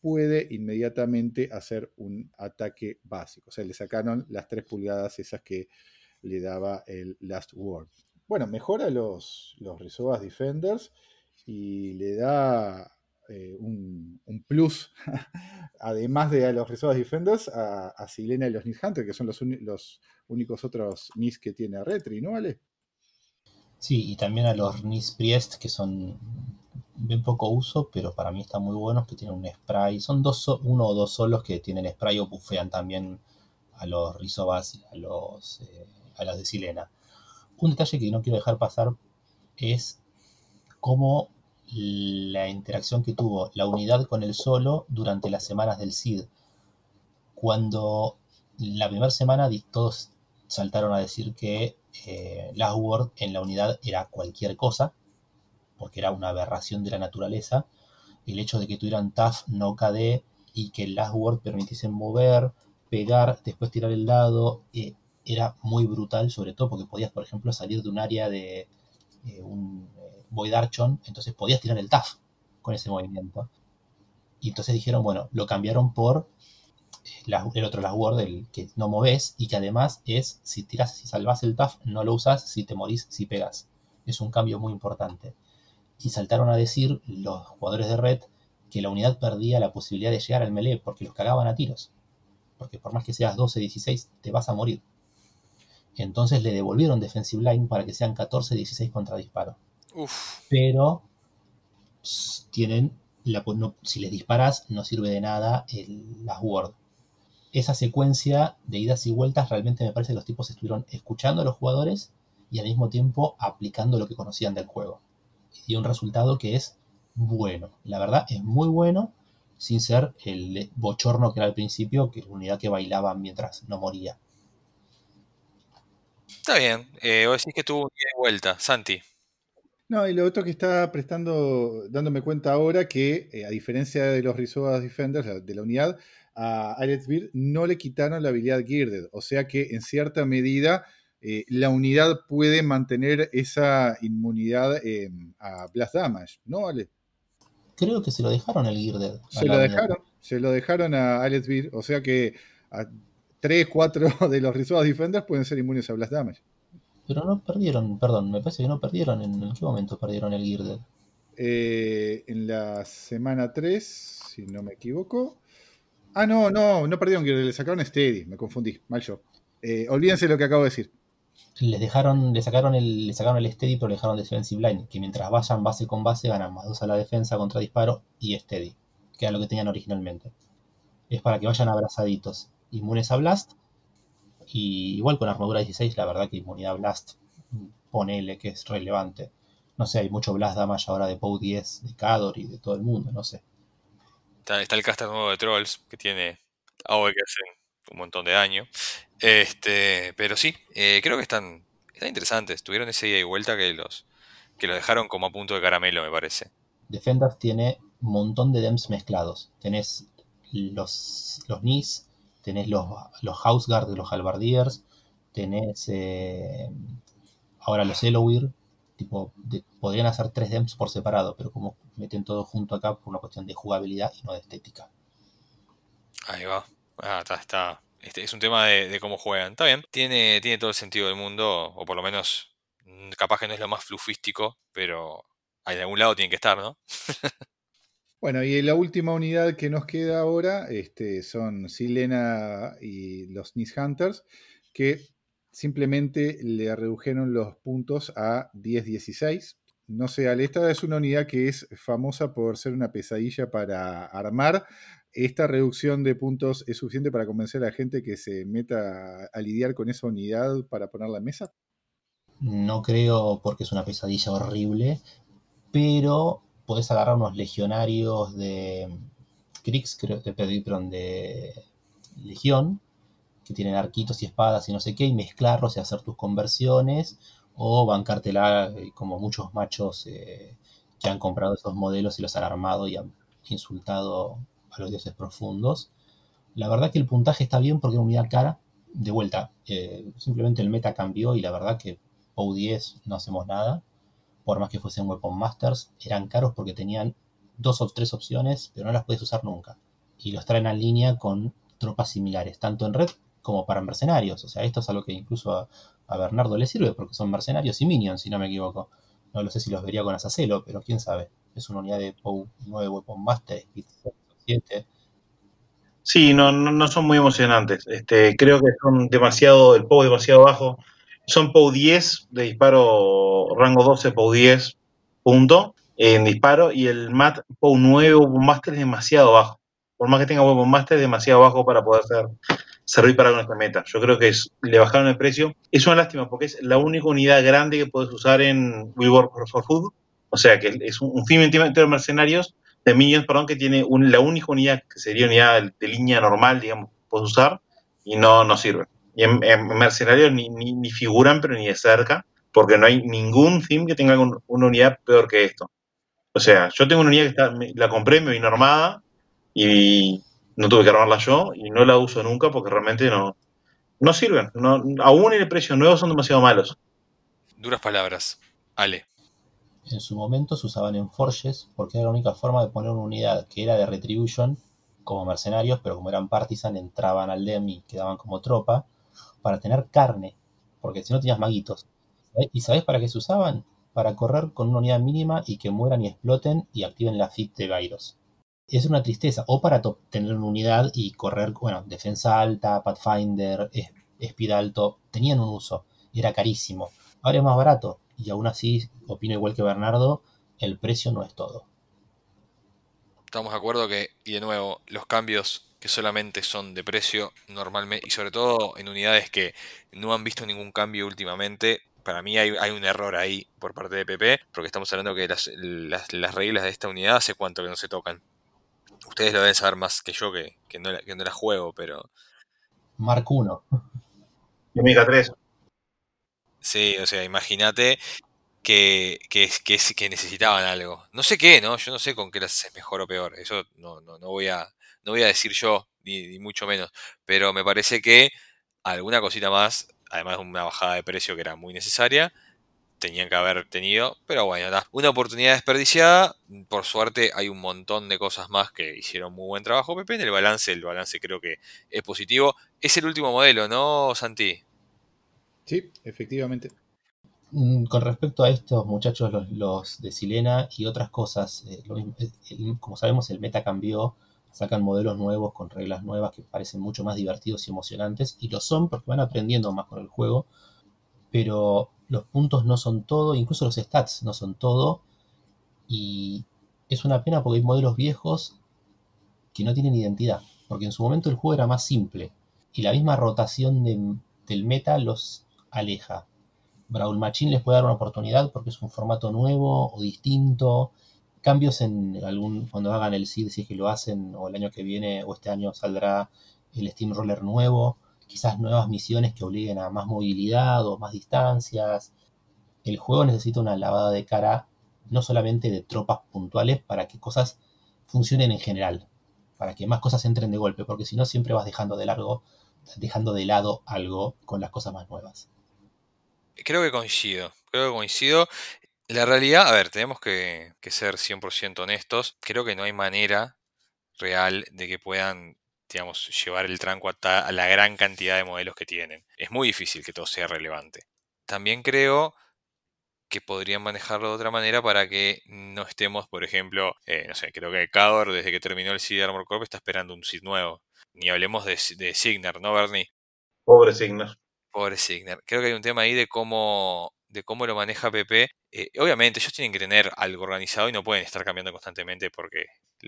puede inmediatamente hacer un ataque básico. O sea, le sacaron las 3 pulgadas esas que le daba el Last Word. Bueno, mejora los, los Defenders y le da eh, un, plus, además de a los Resource Defenders, a, Silena y los Nis Hunter, que son los, únicos otros Nis que tiene Retri, ¿no, vale? Sí, y también a los Nis Priest, que son bien poco uso, pero para mí están muy buenos, que tienen un spray. Son dos, uno o dos solos que tienen spray o bufean también a los Rizobas a los, eh, a los de Silena. Un detalle que no quiero dejar pasar es cómo la interacción que tuvo la unidad con el solo durante las semanas del CID. Cuando la primera semana todos saltaron a decir que eh, Last Word en la unidad era cualquier cosa, porque era una aberración de la naturaleza. El hecho de que tuvieran TAF, no KD, y que el Last Word permitiesen mover, pegar, después tirar el dado, eh, era muy brutal, sobre todo porque podías, por ejemplo, salir de un área de eh, un Void Archon, entonces podías tirar el TAF con ese movimiento. Y entonces dijeron, bueno, lo cambiaron por eh, el otro Last Word, el que no moves y que además es, si tiras, si salvas el TAF, no lo usas, si te morís, si pegas. Es un cambio muy importante. Y saltaron a decir los jugadores de Red que la unidad perdía la posibilidad de llegar al melee porque los cagaban a tiros. Porque por más que seas 12-16, te vas a morir. Entonces le devolvieron Defensive Line para que sean 14-16 contra disparo. Pero tienen, la, si les disparas, no sirve de nada el, las Word. Esa secuencia de idas y vueltas realmente me parece que los tipos estuvieron escuchando a los jugadores y al mismo tiempo aplicando lo que conocían del juego. Y un resultado que es bueno. La verdad es muy bueno, sin ser el bochorno que era al principio, que la unidad que bailaba mientras no moría. Está bien. Eh, vos decís que tuvo un día de vuelta. Santi. No, y lo otro que está prestando, dándome cuenta ahora que, eh, a diferencia de los Rizoas Defenders de la unidad, a Alex Beard no le quitaron la habilidad Girded. O sea que en cierta medida eh, la unidad puede mantener esa inmunidad a Blast Damage, ¿no, Ale? Creo que se lo dejaron el Girded. Se lo dejaron, se lo dejaron a Alex Beard. O sea que a 3, 4 de los Rizoas Defenders pueden ser inmunes a Blast Damage. Pero no perdieron, perdón, me parece que no perdieron. ¿En, qué momento perdieron el Girded? Eh, en la semana 3, si no me equivoco. Ah, no, no, no perdieron Girded, le sacaron Steady, me confundí, mal yo. Eh, olvídense lo que acabo de decir. Les dejaron, le sacaron el, le sacaron el Steady, pero le dejaron Defensive Line, que mientras vayan base con base ganan más 2 a la defensa contra disparo y Steady, que era lo que tenían originalmente. Es para que vayan abrazaditos. Inmunes a Blast, y igual con armadura 16, la verdad que inmunidad Blast, ponele que es relevante. No sé, hay mucho Blast Damage ahora de POW 10, de Cador y de todo el mundo, no sé. Está, el caster nuevo de Trolls que tiene AOE que hacen un montón de daño. Este, pero sí, eh, creo que están, están interesantes. Tuvieron ese día y vuelta que los, que lo dejaron como a punto de caramelo, me parece. Defenders tiene un montón de DEMS mezclados. Tenés los, los NIS, tenés los, los House Guard de los Halbardiers, tenés eh, ahora los Eloir, tipo, podrían hacer tres DEMs por separado, pero como meten todo junto acá por una cuestión de jugabilidad y no de estética. Ahí va. Ah, está. Este es un tema de, cómo juegan. Está bien. Tiene, tiene todo el sentido del mundo, o por lo menos, mm, capaz que no es lo más flufístico, pero en algún lado tiene que estar, ¿no? Bueno, y la última unidad que nos queda ahora este, son Silena y los Nis Hunters, que simplemente le redujeron los puntos a 10-16. No sé, Ale, esta es una unidad que es famosa por ser una pesadilla para armar, ¿esta reducción de puntos es suficiente para convencer a la gente que se meta a lidiar con esa unidad para ponerla en mesa? No creo porque es una pesadilla horrible, pero podés agarrar unos legionarios de Kriegs, creo, de, perdón, de Legión, que tienen arquitos y espadas y no sé qué, y mezclarlos y hacer tus conversiones, o bancártela eh, como muchos machos eh, que han comprado esos modelos y los han armado y han insultado a los dioses profundos. La verdad que el puntaje está bien porque es una unidad cara. De vuelta, eh, simplemente el meta cambió y la verdad que POU 10 no hacemos nada. Por más que fuesen Weapon Masters, eran caros porque tenían dos o tres opciones, pero no las puedes usar nunca. Y los traen en línea con tropas similares, tanto en red como para mercenarios. O sea, esto es algo que incluso a, Bernardo le sirve porque son mercenarios y minions, si no me equivoco. No lo sé si los vería con Asacelo, pero quién sabe. Es una unidad de POU 9 Weapon Master, 7. Sí, no, no, son muy emocionantes. Este, creo que son demasiado, el POU demasiado bajo. Son POU 10 de disparo rango 12, POU 10, punto, en disparo. Y el MAT POU 9 Weapon Master es demasiado bajo. Por más que tenga Weapon Master, es demasiado bajo para poder ser servir para esta meta. Yo creo que es, le bajaron el precio. Es una lástima porque es la única unidad grande que puedes usar en We for Food. O sea que es un, un film de mercenarios, de minions, perdón, que tiene la única unidad que sería unidad de, línea normal, digamos, puedes usar y no, no sirve. Y en, mercenarios ni, ni, figuran, pero ni de cerca, porque no hay ningún film que tenga una unidad peor que esto. O sea, yo tengo una unidad que está, la compré, me vino armada y no tuve que armarla yo y no la uso nunca porque realmente no, no sirven. No, aún en el precio nuevo son demasiado malos. Duras palabras. Ale. En su momento se usaban en Forges porque era la única forma de poner una unidad que era de Retribution como mercenarios, pero como eran partisan entraban al DEM y quedaban como tropa para tener carne, porque si no tenías maguitos. ¿Y sabés para qué se usaban? Para correr con una unidad mínima y que mueran y exploten y activen la FIT de Gyros es una tristeza. O para tener una unidad y correr, bueno, defensa alta, Pathfinder, Speed alto, tenían un uso era carísimo. Ahora es más barato y aún así, opino igual que Bernardo, el precio no es todo. Estamos de acuerdo que, y de nuevo, los cambios que solamente son de precio normalmente, y sobre todo en unidades que no han visto ningún cambio últimamente, para mí hay, un error ahí por parte de PP, porque estamos hablando que las, las reglas de esta unidad hace cuánto que no se tocan. Ustedes lo deben saber más que yo, que, que, no, que no la juego, pero. Mark 1. Amiga 3. Sí, o sea, imagínate que, que, que, que, necesitaban algo. No sé qué, ¿no? Yo no sé con qué las es mejor o peor. Eso no, no, no, voy, a, no voy a decir yo, ni, ni, mucho menos. Pero me parece que alguna cosita más, además de una bajada de precio que era muy necesaria, tenían que haber tenido. Pero bueno, una oportunidad desperdiciada. Por suerte hay un montón de cosas más que hicieron muy buen trabajo, Pepe. En el balance, el balance creo que es positivo. Es el último modelo, ¿no, Santi? Sí, efectivamente. Mm, con respecto a estos muchachos, los, de Silena y otras cosas, eh, eh, como sabemos el meta cambió, sacan modelos nuevos con reglas nuevas que parecen mucho más divertidos y emocionantes, y lo son porque van aprendiendo más con el juego, pero los puntos no son todo, incluso los stats no son todo, y es una pena porque hay modelos viejos que no tienen identidad, porque en su momento el juego era más simple, y la misma rotación del meta los aleja. Brawl Machine les puede dar una oportunidad porque es un formato nuevo o distinto. Cambios en algún, cuando hagan el SID, si es que lo hacen, o el año que viene, o este año saldrá el Steam Roller nuevo quizás nuevas misiones que obliguen a más movilidad o más distancias. El juego necesita una lavada de cara no solamente de tropas puntuales para que cosas funcionen en general, para que más cosas entren de golpe, porque si no siempre vas dejando de largo, dejando de lado algo con las cosas más nuevas. Creo que coincido, creo que coincido. La realidad, a ver, tenemos que, que ser 100% honestos. Creo que no hay manera real de que puedan digamos, llevar el tranco a, la gran cantidad de modelos que tienen. Es muy difícil que todo sea relevante. También creo que podrían manejarlo de otra manera para que no estemos, por ejemplo, eh, no sé, creo que Cador desde que terminó el Seed Armor Corp está esperando un Seed nuevo. Ni hablemos de, de ¿no, Bernie? Pobre Signer. Pobre Signer. Creo que hay un tema ahí de cómo, de cómo lo maneja PP. Eh, obviamente ellos tienen que tener algo organizado y no pueden estar cambiando constantemente porque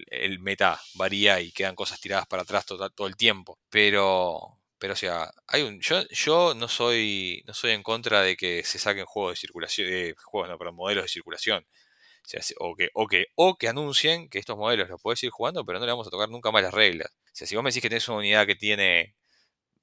el meta varía y quedan cosas tiradas para atrás todo, todo el tiempo. Pero, pero o sea, hay un, yo, yo no soy no soy en contra de que se saquen juegos de circulación, eh, juegos no, pero modelos de circulación. O, que, o, que, o que anuncien que estos modelos los puedes ir jugando, pero no le vamos a tocar nunca más las reglas. O sea, si vos me decís que tenés una unidad que tiene,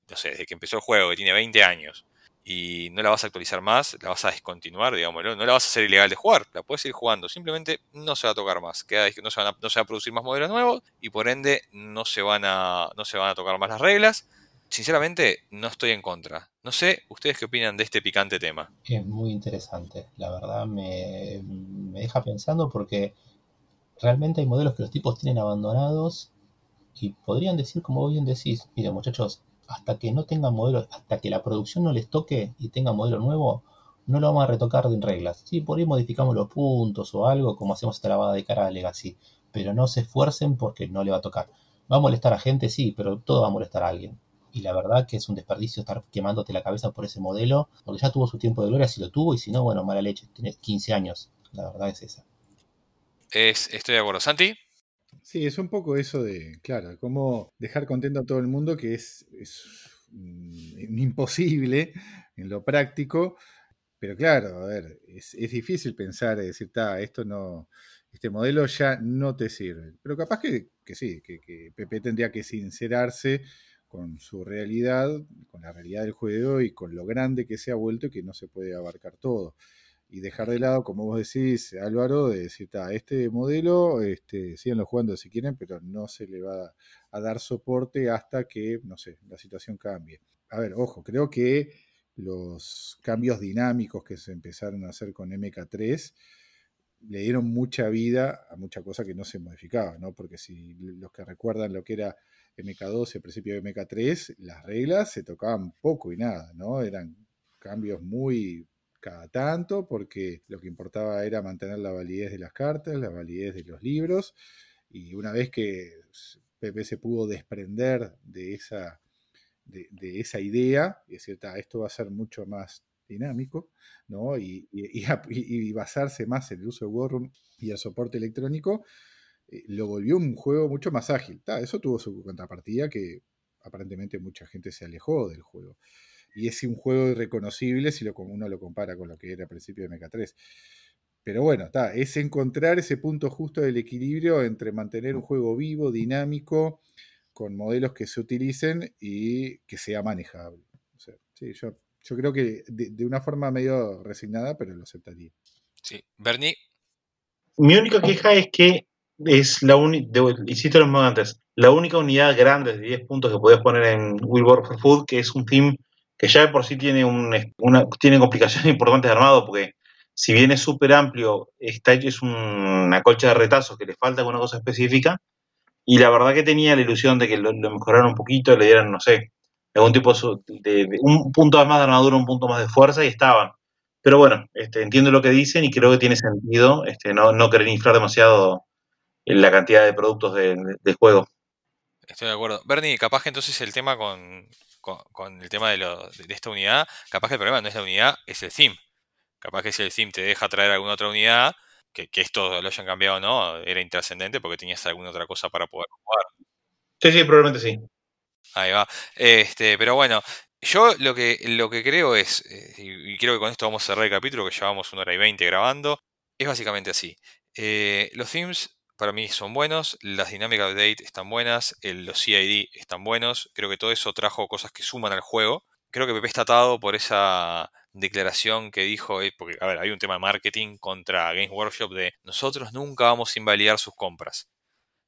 no sé, desde que empezó el juego, que tiene 20 años, y no la vas a actualizar más, la vas a descontinuar, digámoslo, no la vas a hacer ilegal de jugar, la puedes ir jugando, simplemente no se va a tocar más, queda, no, se van a, no se van a producir más modelos nuevos y por ende no se van a, no se van a tocar más las reglas sinceramente no estoy en contra. No sé, ¿ustedes qué opinan de este picante tema? Es muy interesante, la verdad me, deja pensando porque realmente hay modelos que los tipos tienen abandonados y podrían decir, como bien decís, mire muchachos, hasta que no tengan modelos, hasta que la producción no les toque y tengan modelo nuevo, no lo vamos a retocar en reglas. Sí, por ahí modificamos los puntos o algo, como hacemos esta lavada de cara a Legacy, pero no se esfuercen porque no le va a tocar. Va a molestar a gente, sí, pero todo va a molestar a alguien y la verdad que es un desperdicio estar quemándote la cabeza por ese modelo, porque ya tuvo su tiempo de gloria si lo tuvo, y si no, bueno, mala leche, tenés 15 años, la verdad es esa. Es, estoy de acuerdo. Santi. Sí, es un poco eso de, claro, cómo dejar contento a todo el mundo, que es, es imposible en lo práctico, pero claro, a ver, es, difícil pensar, decir, está, esto no, este modelo ya no te sirve. Pero capaz que, que sí, que, que Pepe tendría que sincerarse con su realidad, con la realidad del juego y con lo grande que se ha vuelto y que no se puede abarcar todo. Y dejar de lado, como vos decís, Álvaro, de decir, este modelo, este, síganlo jugando si quieren, pero no se le va a dar soporte hasta que, no sé, la situación cambie. A ver, ojo, creo que los cambios dinámicos que se empezaron a hacer con MK3 le dieron mucha vida a mucha cosa que no se modificaba, ¿no? Porque si los que recuerdan lo que era MK2 y al principio de MK3, las reglas se tocaban poco y nada, ¿no? Eran cambios muy cada tanto, porque lo que importaba era mantener la validez de las cartas, la validez de los libros, y una vez que PP se pudo desprender de esa, de, esa idea, y decir, esto va a ser mucho más dinámico, ¿no? Y, y, basarse más en el uso de War y el soporte electrónico, eh, lo volvió un juego mucho más ágil. eso tuvo su contrapartida que aparentemente mucha gente se alejó del juego. Y es un juego irreconocible si lo, uno lo compara con lo que era al principio de MK3. Pero bueno, está, es encontrar ese punto justo del equilibrio entre mantener un juego vivo, dinámico, con modelos que se utilicen y que sea manejable. sí, yo, yo creo que de, de, una forma medio resignada, pero lo aceptaría. Sí, Bernie. Mi única queja es que es la única, insisto lo mismo antes, la única unidad grande de 10 puntos que podés poner en Will Work for Food, que es un team que ya de por sí tiene, una, tiene complicaciones importantes de armado, porque si bien es súper amplio, está es una colcha de retazos que le falta alguna cosa específica, y la verdad que tenía la ilusión de que lo, mejoraran un poquito, le dieran, no sé, algún tipo de, un punto más de armadura, un punto más de fuerza, y estaban. Pero bueno, este, entiendo lo que dicen y creo que tiene sentido este, no, no querer inflar demasiado la cantidad de productos del juego. Estoy de acuerdo. Bernie, capaz que entonces el tema con, el tema de, de, esta unidad, capaz que el problema no es la unidad, es el theme. Capaz que si el theme te deja traer alguna otra unidad, que, esto lo hayan cambiado o no, era intrascendente porque tenías alguna otra cosa para poder jugar. Sí, sí, probablemente sí. Ahí va. Este, pero bueno, yo lo que, lo que creo es, eh, y creo que con esto vamos a cerrar el capítulo, que llevamos una hora y veinte grabando, es básicamente así. Eh, los themes para mí son buenos, las dinámicas de date están buenas, los CID están buenos, creo que todo eso trajo cosas que suman al juego. Creo que Pepe está atado por esa declaración que dijo, eh, porque, a ver, hay un tema de marketing contra Games Workshop de nosotros nunca vamos a invalidar sus compras.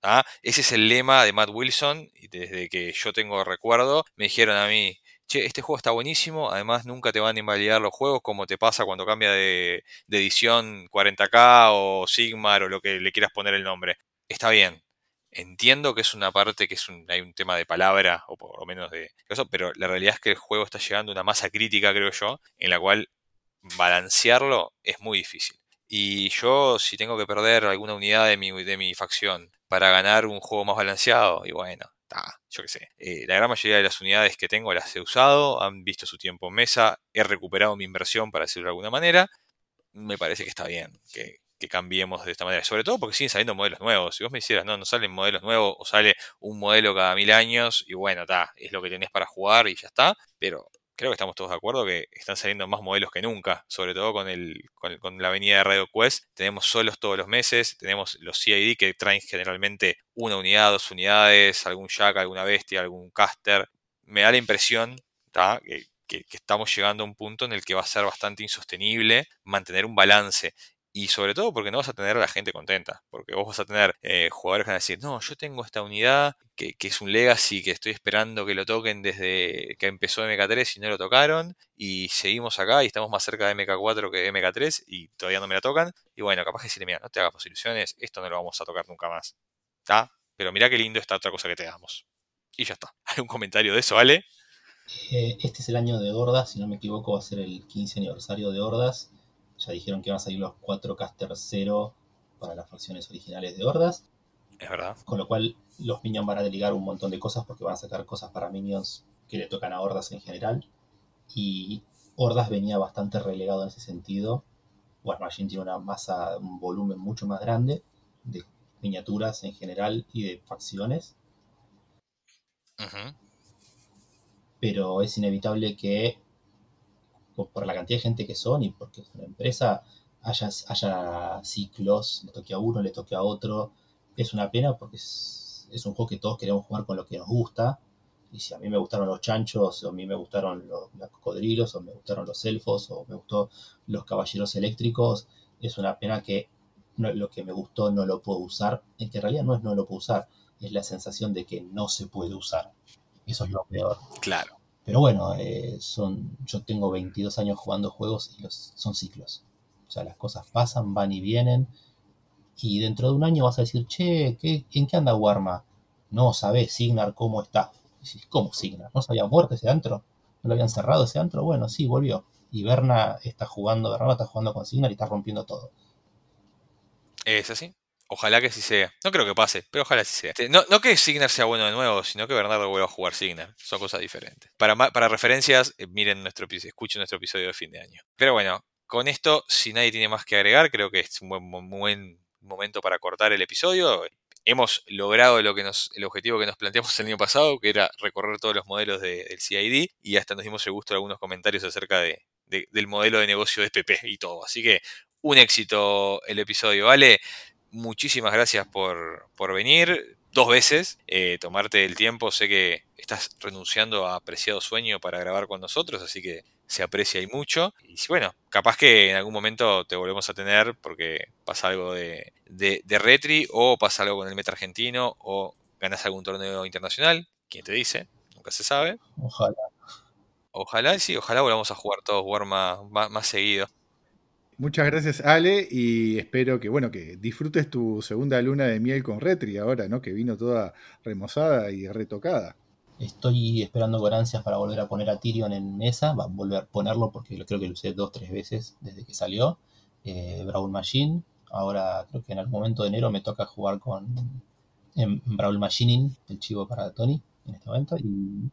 ¿Ah? Ese es el lema de Matt Wilson y desde que yo tengo recuerdo me dijeron a mí, che, este juego está buenísimo, además nunca te van a invalidar los juegos como te pasa cuando cambia de, edición 40K o Sigmar o lo que le quieras poner el nombre. Está bien, entiendo que es una parte que es un, hay un tema de palabra, o por lo menos de eso, pero la realidad es que el juego está llegando a una masa crítica, creo yo, en la cual balancearlo es muy difícil. Y yo, si tengo que perder alguna unidad de mi, de mi facción para ganar un juego más balanceado, y bueno, ta, yo qué sé. Eh, la gran mayoría de las unidades que tengo las he usado, han visto su tiempo en mesa, he recuperado mi inversión, para decirlo de alguna manera. Me parece que está bien que, que cambiemos de esta manera. Sobre todo porque siguen saliendo modelos nuevos. Si vos me hicieras, no, no salen modelos nuevos o sale un modelo cada mil años y bueno, está, es lo que tenés para jugar y ya está. Pero creo que estamos todos de acuerdo que están saliendo más modelos que nunca, sobre todo con, el, con, la avenida de Radio Quest. Tenemos solos todos los meses, tenemos los CID que traen generalmente una unidad, dos unidades, algún Jack, alguna bestia, algún caster. Me da la impresión que, que, estamos llegando a un punto en el que va a ser bastante insostenible mantener un balance. Y sobre todo porque no vas a tener a la gente contenta. Porque vos vas a tener eh, jugadores que van a decir, no, yo tengo esta unidad que, es un legacy que estoy esperando que lo toquen desde que empezó MK3 y no lo tocaron. Y seguimos acá y estamos más cerca de MK4 que de MK3 y todavía no me la tocan. Y bueno, capaz que decirle, mira, no te hagas ilusiones, esto no lo vamos a tocar nunca más. ¿Está? Pero mira qué lindo esta otra cosa que te damos. Y ya está. ¿Hay un comentario de eso, ¿vale? Eh, este es el año de Hordas, si no me equivoco va a ser el 15 aniversario de Hordas ya dijeron que van a salir los 4 Caster 0 para las facciones originales de Hordas. Es verdad. Con lo cual los Minions van a delegar un montón de cosas porque van a sacar cosas para Minions que le tocan a Hordas en general. Y Hordas venía bastante relegado en ese sentido. War Machine tiene una masa, un volumen mucho más grande de miniaturas en general y de facciones. Pero es inevitable que por la cantidad de gente que son y porque es una empresa, haya, haya ciclos, le toque a uno, le toque a otro. Es una pena porque es, un juego que todos queremos jugar con lo que nos gusta. Y si a mí me gustaron los chanchos, o a mí me gustaron los, cocodrilos, o me gustaron los elfos, o me gustó los caballeros eléctricos, es una pena que lo que me gustó no lo puedo usar. En que en realidad no es no lo puedo usar, es la sensación de que no se puede usar. Eso es lo peor. Claro. Pero bueno, eh, son, yo tengo 22 años jugando juegos y los, son ciclos. O sea, las cosas pasan, van y vienen. Y dentro de un año vas a decir, che, ¿qué, ¿en qué anda Warma? No sabés, Signar, cómo está. ¿cómo Signar? ¿No se había muerto ese antro? ¿No lo habían cerrado ese antro? Bueno, sí, volvió. Y Berna está jugando, Berna está jugando con Signar y está rompiendo todo. Es así. Ojalá que sí sea. No creo que pase, pero ojalá sí sea. Este, no, que Signer sea bueno de nuevo, sino que Bernardo vuelva a jugar Signer. Son cosas diferentes. Para, para referencias, eh, miren nuestro escuchen nuestro episodio de fin de año. Pero bueno, con esto, si nadie tiene más que agregar, creo que es un buen, momento para cortar el episodio. Hemos logrado lo que nos, el objetivo que nos planteamos el año pasado, que era recorrer todos los modelos del CID, y hasta nos dimos el gusto de algunos comentarios acerca de, del modelo de negocio de PP y todo. Así que un éxito el episodio, ¿vale? Muchísimas gracias por, venir dos veces, eh, tomarte el tiempo. Sé que estás renunciando a apreciado sueño para grabar con nosotros, así que se aprecia y mucho. Y bueno, capaz que en algún momento te volvemos a tener porque pasa algo de, de, retri o pasa algo con el meta argentino o ganas algún torneo internacional. ¿Quién te dice? Nunca se sabe. Ojalá. Ojalá, sí, ojalá volvamos a jugar todos War más, más seguido. Muchas gracias, Ale, y espero que, bueno, que disfrutes tu segunda luna de miel con Retri ahora, ¿no? Que vino toda remozada y retocada. Estoy esperando con ansias para volver a poner a Tyrion en esa, va a volver a ponerlo porque creo que lo usé dos, tres veces desde que salió. Eh, Machine, ahora creo que en algún momento de enero me toca jugar con en Machining, el chivo para Tony en este momento, y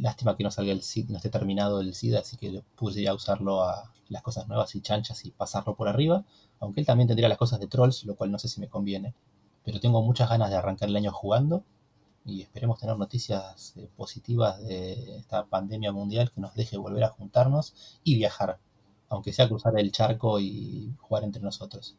lástima que no salga el SID, no esté terminado el SID, así que puse a usarlo a las cosas nuevas y chanchas y pasarlo por arriba, aunque él también tendría las cosas de trolls, lo cual no sé si me conviene. Pero tengo muchas ganas de arrancar el año jugando y esperemos tener noticias eh, positivas de esta pandemia mundial que nos deje volver a juntarnos y viajar, aunque sea cruzar el charco y jugar entre nosotros.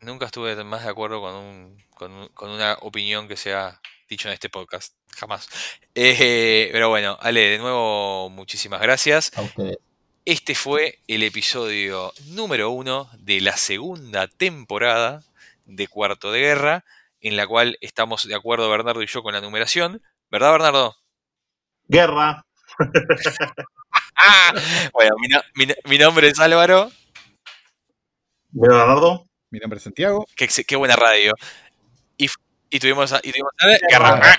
Nunca estuve más de acuerdo con, con, una opinión que sea dicho en este podcast. Jamás. Eh, pero bueno, Ale, de nuevo, muchísimas gracias. A ustedes. Este fue el episodio número uno de la segunda temporada de Cuarto de Guerra, en la cual estamos de acuerdo Bernardo y yo con la numeración. ¿Verdad, Bernardo? Guerra. bueno, mi, nombre es Álvaro. Bernardo. Mi nombre es Santiago. Qué, buena radio. Y, tuvimos, y tuvimos Guerra.